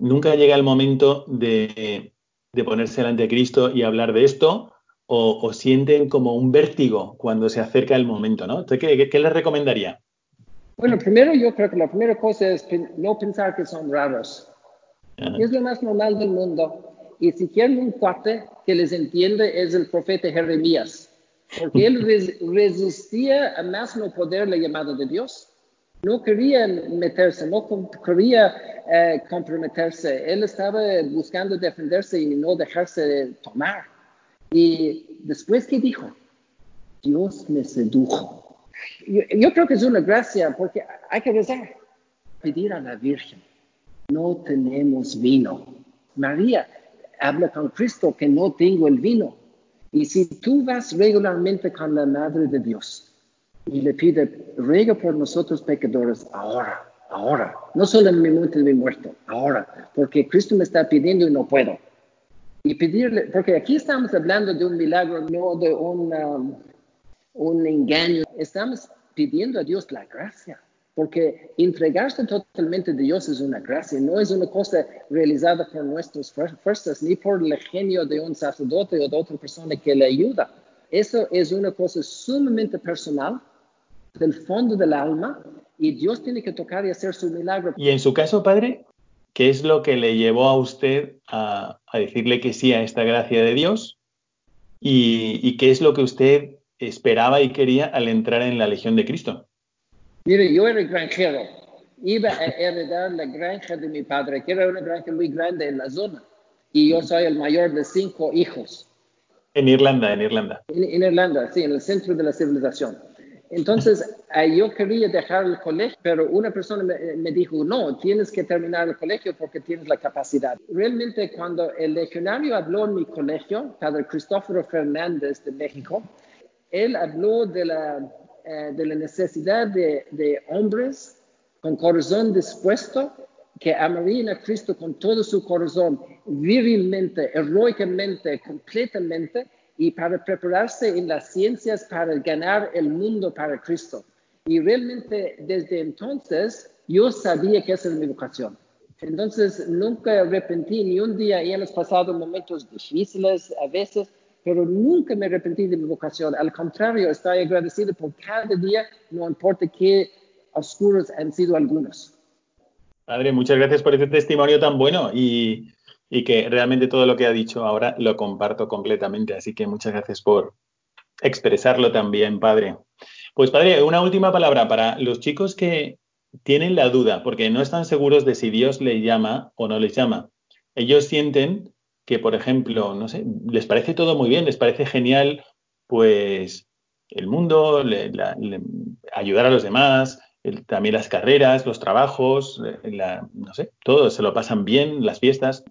nunca llega el momento de, ponerse delante de Cristo y hablar de esto o, sienten como un vértigo cuando se acerca el momento, ¿no? ¿qué, qué les recomendaría? Bueno, primero yo creo que la primera cosa es no pensar que son raros. Es lo más normal del mundo. Y si quieren un cuate que les entiende es el profeta Jeremías, porque él resistía a más no poder la llamada de Dios. No quería meterse, no quería eh, comprometerse. Él estaba buscando defenderse y no dejarse tomar. Y después, ¿qué dijo? Dios me sedujo. Yo, yo creo que es una gracia porque hay que rezar, pedir a la Virgen no tenemos vino. María habla con Cristo que no tengo el vino. Y si tú vas regularmente con la Madre de Dios y le pide, ruega por nosotros pecadores ahora, ahora, no solo en mi momento de mi muerto, ahora, porque Cristo me está pidiendo y no puedo. Y pedirle, porque aquí estamos hablando de un milagro, no de un, un engaño, estamos pidiendo a Dios la gracia. Porque entregarse totalmente a Dios es una gracia, no es una cosa realizada por nuestras fuerzas, ni por el genio de un sacerdote o de otra persona que le ayuda. Eso es una cosa sumamente personal, del fondo del alma, y Dios tiene que tocar y hacer su milagro. Y en su caso, padre, ¿qué es lo que le llevó a usted a, decirle que sí a esta gracia de Dios? y qué es lo que usted esperaba y quería al entrar en la Legión de Cristo? Mire, yo era granjero. Iba a heredar la granja de mi padre, que era una granja muy grande en la zona. Y yo soy el mayor de cinco hijos. En Irlanda, en Irlanda. En, Irlanda, sí, en el centro de la civilización. Entonces, yo quería dejar el colegio, pero una persona me, me, dijo, no, tienes que terminar el colegio porque tienes la capacidad. Realmente, cuando el legionario habló en mi colegio, Padre Cristóforo Fernández de México, él habló de la eh, de la necesidad de, hombres con corazón dispuesto que amarían a Cristo con todo su corazón, virilmente, heroicamente, completamente, y para prepararse en las ciencias para ganar el mundo para Cristo. Y realmente desde entonces yo sabía que esa era mi vocación. Entonces, nunca arrepentí ni un día y hemos pasado momentos difíciles a veces, pero nunca me arrepentí de mi vocación. Al contrario, estoy agradecido por cada día, no importa qué oscuros han sido algunos. Padre, muchas gracias por este testimonio tan bueno y, y que realmente todo lo que ha dicho ahora lo comparto completamente. Así que muchas gracias por expresarlo también, Padre. Pues Padre, una última palabra para los chicos que tienen la duda, porque no están seguros de si Dios les llama o no les llama. Ellos sienten que, por ejemplo, no sé, les parece todo muy bien, les parece genial, pues el mundo, ayudar a los demás, también las carreras, los trabajos, no sé, todo se lo pasan bien, las fiestas,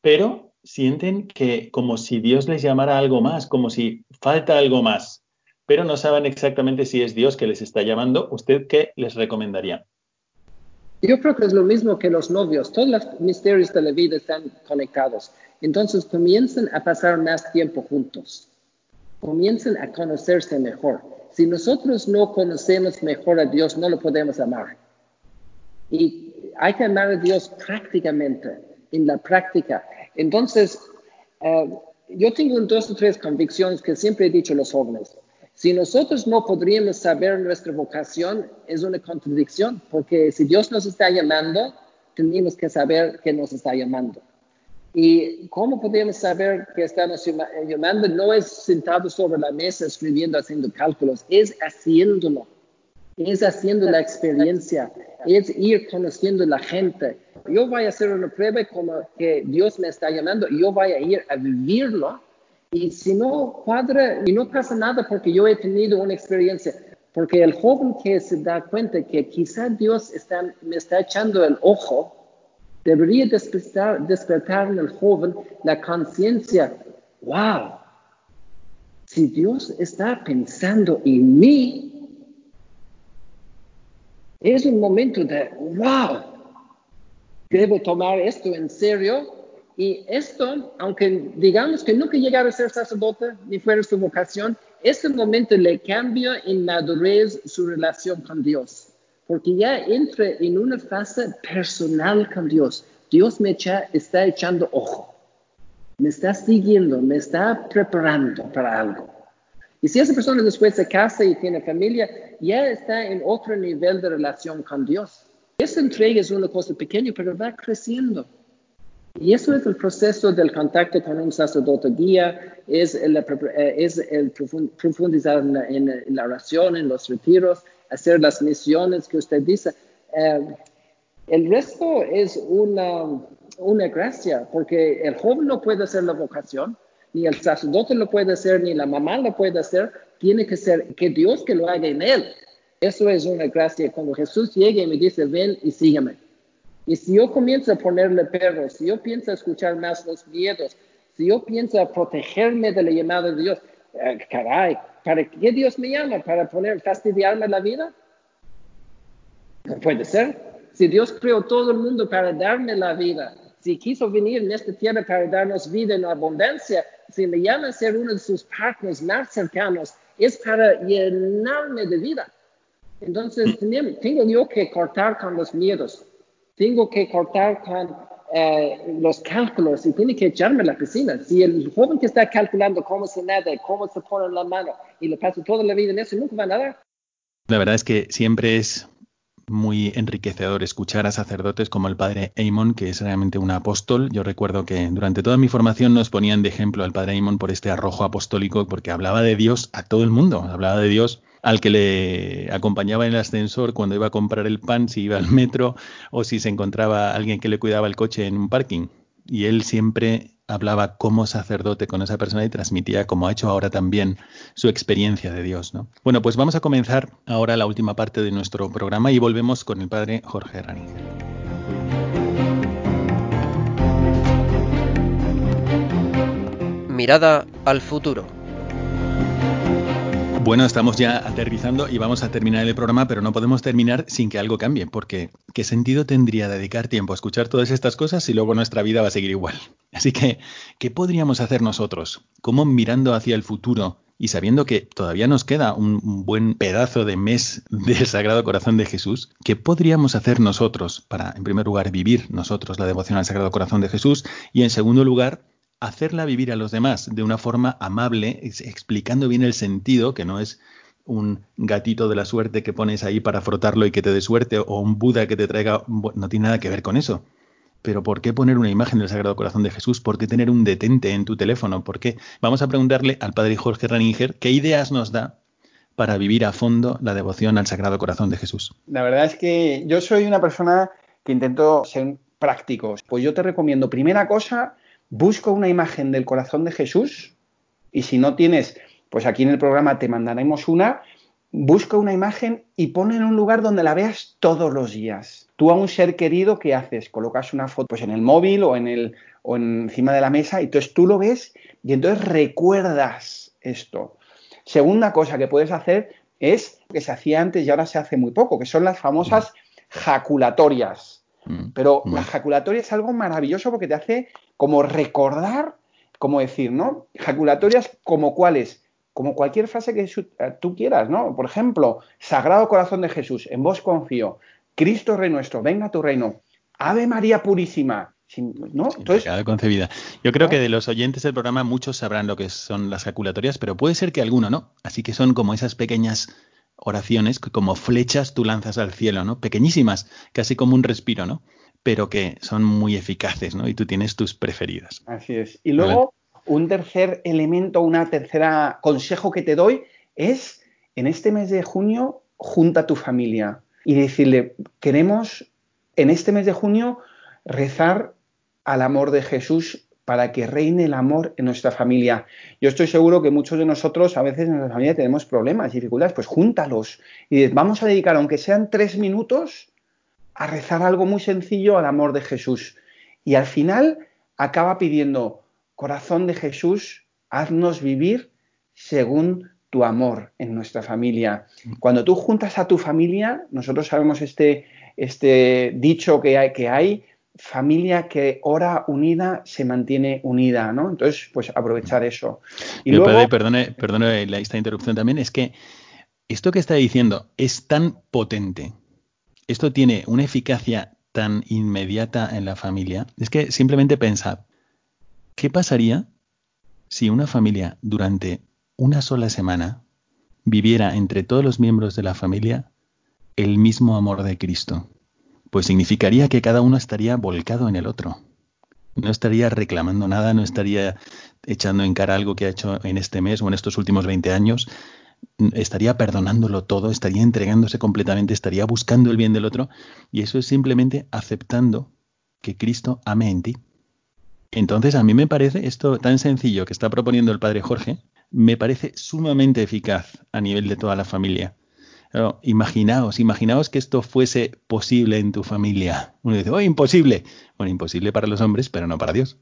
pero sienten que como si Dios les llamara algo más, como si falta algo más pero no saben exactamente si es Dios que les está llamando, ¿usted qué les recomendaría? Yo creo que es lo mismo que los novios. Todos los misterios de la vida están conectados. Entonces comienzan a pasar más tiempo juntos. Comienzan a conocerse mejor. Si nosotros no conocemos mejor a Dios, no lo podemos amar. Y hay que amar a Dios prácticamente, en la práctica. Entonces, eh, yo tengo dos o tres convicciones que siempre he dicho a los jóvenes. Si nosotros no podríamos saber nuestra vocación, es una contradicción, porque si Dios nos está llamando, tenemos que saber que nos está llamando. ¿Y cómo podemos saber que estamos llamando? No es sentado sobre la mesa escribiendo, haciendo cálculos, es haciéndolo, es haciendo la experiencia, es ir conociendo la gente. Yo voy a hacer una prueba como que Dios me está llamando, yo voy a ir a vivirlo y si no cuadra y no pasa nada porque yo he tenido una experiencia, porque el joven que se da cuenta que quizá Dios está, me está echando el ojo, debería despertar, despertar en el joven la conciencia, wow, si Dios está pensando en mí, es un momento de, wow, debo tomar esto en serio y esto, aunque digamos que nunca llegara a ser sacerdote ni fuera su vocación, ese momento le cambia en madurez su relación con Dios, porque ya entra en una fase personal con Dios. Dios me está echando ojo, me está siguiendo, me está preparando para algo. Y si esa persona después se casa y tiene familia, ya está en otro nivel de relación con Dios. Esa entrega es una cosa pequeña, pero va creciendo. Y eso es el proceso del contacto con un sacerdote guía, es el, eh, es el profundizar en, la oración, en los retiros, hacer las misiones que usted dice. Eh, el resto es una, una gracia, porque el joven no puede hacer la vocación, ni el sacerdote lo puede hacer, ni la mamá lo puede hacer, tiene que ser que Dios que lo haga en él. Eso es una gracia. Cuando Jesús llegue y me dice, ven y sígueme y si yo comienzo a ponerle perros, si yo pienso a escuchar más los miedos, si yo pienso a protegerme de la llamada de Dios, caray, ¿para qué Dios me llama? ¿Para poner, fastidiarme la vida? No puede ser. Si Dios creó todo el mundo para darme la vida, si quiso venir en esta tierra para darnos vida en abundancia, si me llama a ser uno de sus partners más cercanos, es para llenarme de vida. Entonces, tengo yo que cortar con los miedos tengo que cortar con eh, los cálculos y tiene que echarme a la piscina. Si el joven que está calculando cómo se nada, cómo se pone la mano y le pasa toda la vida en eso, nunca va a nadar. La verdad es que siempre es muy enriquecedor escuchar a sacerdotes como el padre Eamon, que es realmente un apóstol. Yo recuerdo que durante toda mi formación nos ponían de ejemplo al padre Eamon por este arrojo apostólico, porque hablaba de Dios a todo el mundo, hablaba de Dios al que le acompañaba en el ascensor cuando iba a comprar el pan, si iba al metro o si se encontraba alguien que le cuidaba el coche en un parking. Y él siempre hablaba como sacerdote con esa persona y transmitía, como ha hecho ahora también, su experiencia de Dios. ¿no? Bueno, pues vamos a comenzar ahora la última parte de nuestro programa y volvemos con el padre Jorge Raninger. Mirada al futuro. Bueno, estamos ya aterrizando y vamos a terminar el programa, pero no podemos terminar sin que algo cambie, porque ¿qué sentido tendría dedicar tiempo a escuchar todas estas cosas si luego nuestra vida va a seguir igual? Así que, ¿qué podríamos hacer nosotros? ¿Cómo mirando hacia el futuro y sabiendo que todavía nos queda un, buen pedazo de mes del Sagrado Corazón de Jesús, ¿qué podríamos hacer nosotros para, en primer lugar, vivir nosotros la devoción al Sagrado Corazón de Jesús y, en segundo lugar, hacerla vivir a los demás de una forma amable, explicando bien el sentido, que no es un gatito de la suerte que pones ahí para frotarlo y que te dé suerte, o un Buda que te traiga, no tiene nada que ver con eso. Pero ¿por qué poner una imagen del Sagrado Corazón de Jesús? ¿Por qué tener un detente en tu teléfono? ¿Por qué? Vamos a preguntarle al padre Jorge Raninger qué ideas nos da para vivir a fondo la devoción al Sagrado Corazón de Jesús. La verdad es que yo soy una persona que intento ser práctico. Pues yo te recomiendo, primera cosa, busca una imagen del corazón de Jesús y si no tienes, pues aquí en el programa te mandaremos una, busca una imagen y pon en un lugar donde la veas todos los días Tú a un ser querido, ¿qué haces? Colocas una foto pues, en el móvil o, en el, o encima de la mesa y entonces tú lo ves y entonces recuerdas esto. Segunda cosa que puedes hacer es que se hacía antes y ahora se hace muy poco, que son las famosas jaculatorias. Mm, Pero la jaculatoria es algo maravilloso porque te hace como recordar, como decir, ¿no? Jaculatorias como cuáles, como cualquier frase que tú quieras, ¿no? Por ejemplo, Sagrado Corazón de Jesús, en vos confío, Cristo Rey nuestro, venga tu reino. Ave María Purísima. ¿No? Entonces, concebida. Yo creo que de los oyentes del programa muchos sabrán lo que son las jaculatorias, pero puede ser que alguno no. Así que son como esas pequeñas oraciones que como flechas tú lanzas al cielo, ¿no? Pequeñísimas, casi como un respiro, ¿no? Pero que son muy eficaces, ¿no? Y tú tienes tus preferidas. Así es. Y luego, un tercer elemento, una tercera consejo que te doy es, en este mes de junio, junta a tu familia y decirle, queremos en este mes de junio rezar al amor de Jesús para que reine el amor en nuestra familia. Yo estoy seguro que muchos de nosotros a veces en nuestra familia tenemos problemas, dificultades, pues júntalos y vamos a dedicar, aunque sean tres minutos, a rezar algo muy sencillo al amor de Jesús. Y al final acaba pidiendo, corazón de Jesús, haznos vivir según tu amor en nuestra familia. Cuando tú juntas a tu familia, nosotros sabemos este, este dicho que hay, que hay, familia que ora unida se mantiene unida, ¿no? Entonces, pues aprovechar eso. Y luego... perdone, perdone esta interrupción también, es que esto que está diciendo es tan potente, esto tiene una eficacia tan inmediata en la familia, es que simplemente pensad, ¿qué pasaría si una familia durante una sola semana viviera entre todos los miembros de la familia el mismo amor de Cristo, pues significaría que cada uno estaría volcado en el otro. No estaría reclamando nada, no estaría echando en cara algo que ha hecho en este mes o en estos últimos 20 años, estaría perdonándolo todo, estaría entregándose completamente, estaría buscando el bien del otro, y eso es simplemente aceptando que Cristo ame en ti. Entonces a mí me parece esto tan sencillo que está proponiendo el Padre Jorge, me parece sumamente eficaz a nivel de toda la familia. Imaginaos, imaginaos que esto fuese posible en tu familia. Uno dice, oh, imposible. Bueno, imposible para los hombres, pero no para Dios.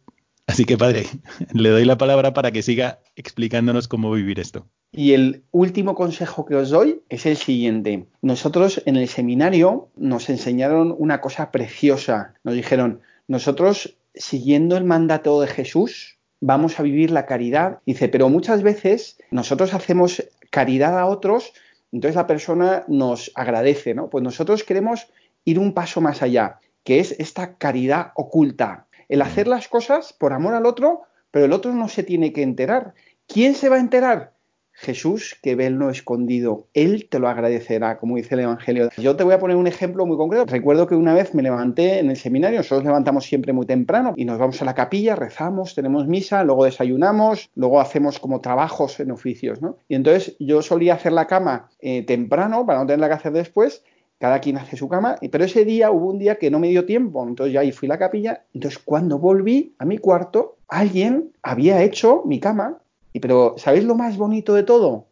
Así que, padre, le doy la palabra para que siga explicándonos cómo vivir esto. Y el último consejo que os doy es el siguiente. Nosotros en el seminario nos enseñaron una cosa preciosa. Nos dijeron, nosotros, siguiendo el mandato de Jesús, vamos a vivir la caridad. Dice, pero muchas veces nosotros hacemos caridad a otros, entonces la persona nos agradece, ¿no? Pues nosotros queremos ir un paso más allá, que es esta caridad oculta, el hacer las cosas por amor al otro, pero el otro no se tiene que enterar. ¿Quién se va a enterar? Jesús que ve lo escondido, Él te lo agradecerá, como dice el Evangelio. Yo te voy a poner un ejemplo muy concreto. Recuerdo que una vez me levanté en el seminario, nosotros levantamos siempre muy temprano y nos vamos a la capilla, rezamos, tenemos misa, luego desayunamos, luego hacemos como trabajos en oficios, ¿no? Y entonces yo solía hacer la cama eh, temprano para no tenerla que hacer después cada quien hace su cama, pero ese día hubo un día que no me dio tiempo, entonces ya ahí fui a la capilla, entonces cuando volví a mi cuarto, alguien había hecho mi cama pero, ¿sabéis lo más bonito de todo?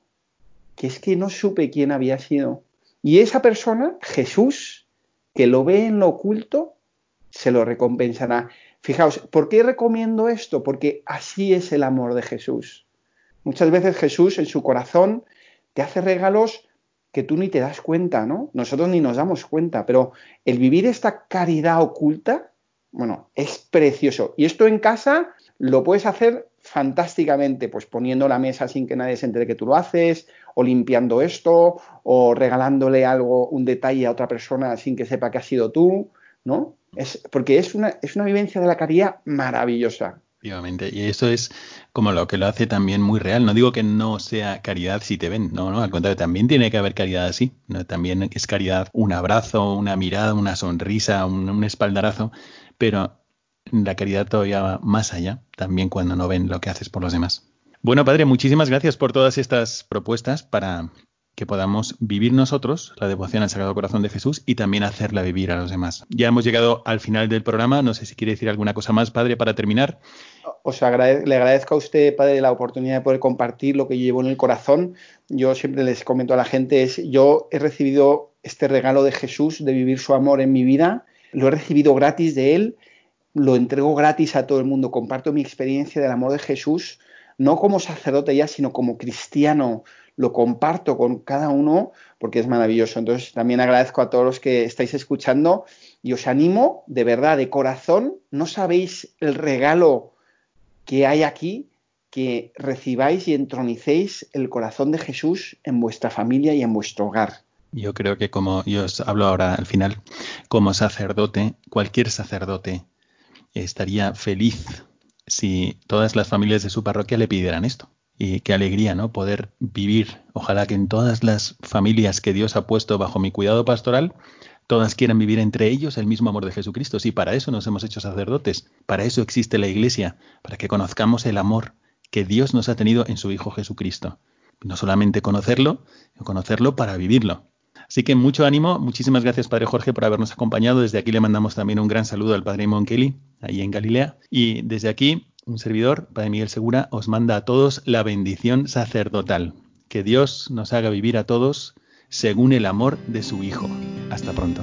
Que es que no supe quién había sido. Y esa persona, Jesús, que lo ve en lo oculto, se lo recompensará. Fijaos, ¿por qué recomiendo esto? Porque así es el amor de Jesús. Muchas veces Jesús en su corazón te hace regalos que tú ni te das cuenta, ¿no? Nosotros ni nos damos cuenta, pero el vivir esta caridad oculta, bueno, es precioso. Y esto en casa lo puedes hacer fantásticamente, pues poniendo la mesa sin que nadie se entere que tú lo haces, o limpiando esto, o regalándole algo, un detalle a otra persona sin que sepa que ha sido tú, ¿no? Es, porque es una, es una vivencia de la caridad maravillosa. Y eso es como lo que lo hace también muy real. No digo que no sea caridad si te ven, no, no, al contrario, también tiene que haber caridad así. ¿no? También es caridad un abrazo, una mirada, una sonrisa, un espaldarazo, pero la caridad todavía más allá, también cuando no ven lo que haces por los demás. Bueno, padre, muchísimas gracias por todas estas propuestas para que podamos vivir nosotros la devoción al Sagrado Corazón de Jesús y también hacerla vivir a los demás. Ya hemos llegado al final del programa. No sé si quiere decir alguna cosa más, padre, para terminar. Os le agradezco a usted, padre, la oportunidad de poder compartir lo que llevo en el corazón. Yo siempre les comento a la gente, es, yo he recibido este regalo de Jesús, de vivir su amor en mi vida. Lo he recibido gratis de Él, lo entrego gratis a todo el mundo. Comparto mi experiencia del amor de Jesús, no como sacerdote ya, sino como cristiano lo comparto con cada uno porque es maravilloso. Entonces también agradezco a todos los que estáis escuchando y os animo de verdad, de corazón, no sabéis el regalo que hay aquí, que recibáis y entronicéis el corazón de Jesús en vuestra familia y en vuestro hogar. Yo creo que como yo os hablo ahora al final, como sacerdote, cualquier sacerdote estaría feliz si todas las familias de su parroquia le pidieran esto y qué alegría, ¿no? Poder vivir. Ojalá que en todas las familias que Dios ha puesto bajo mi cuidado pastoral, todas quieran vivir entre ellos el mismo amor de Jesucristo. Sí, para eso nos hemos hecho sacerdotes, para eso existe la Iglesia, para que conozcamos el amor que Dios nos ha tenido en su Hijo Jesucristo. No solamente conocerlo, sino conocerlo para vivirlo. Así que mucho ánimo, muchísimas gracias Padre Jorge por habernos acompañado. Desde aquí le mandamos también un gran saludo al Padre Monkeli, ahí en Galilea. Y desde aquí un servidor, Padre Miguel Segura, os manda a todos la bendición sacerdotal. Que Dios nos haga vivir a todos según el amor de su Hijo. Hasta pronto.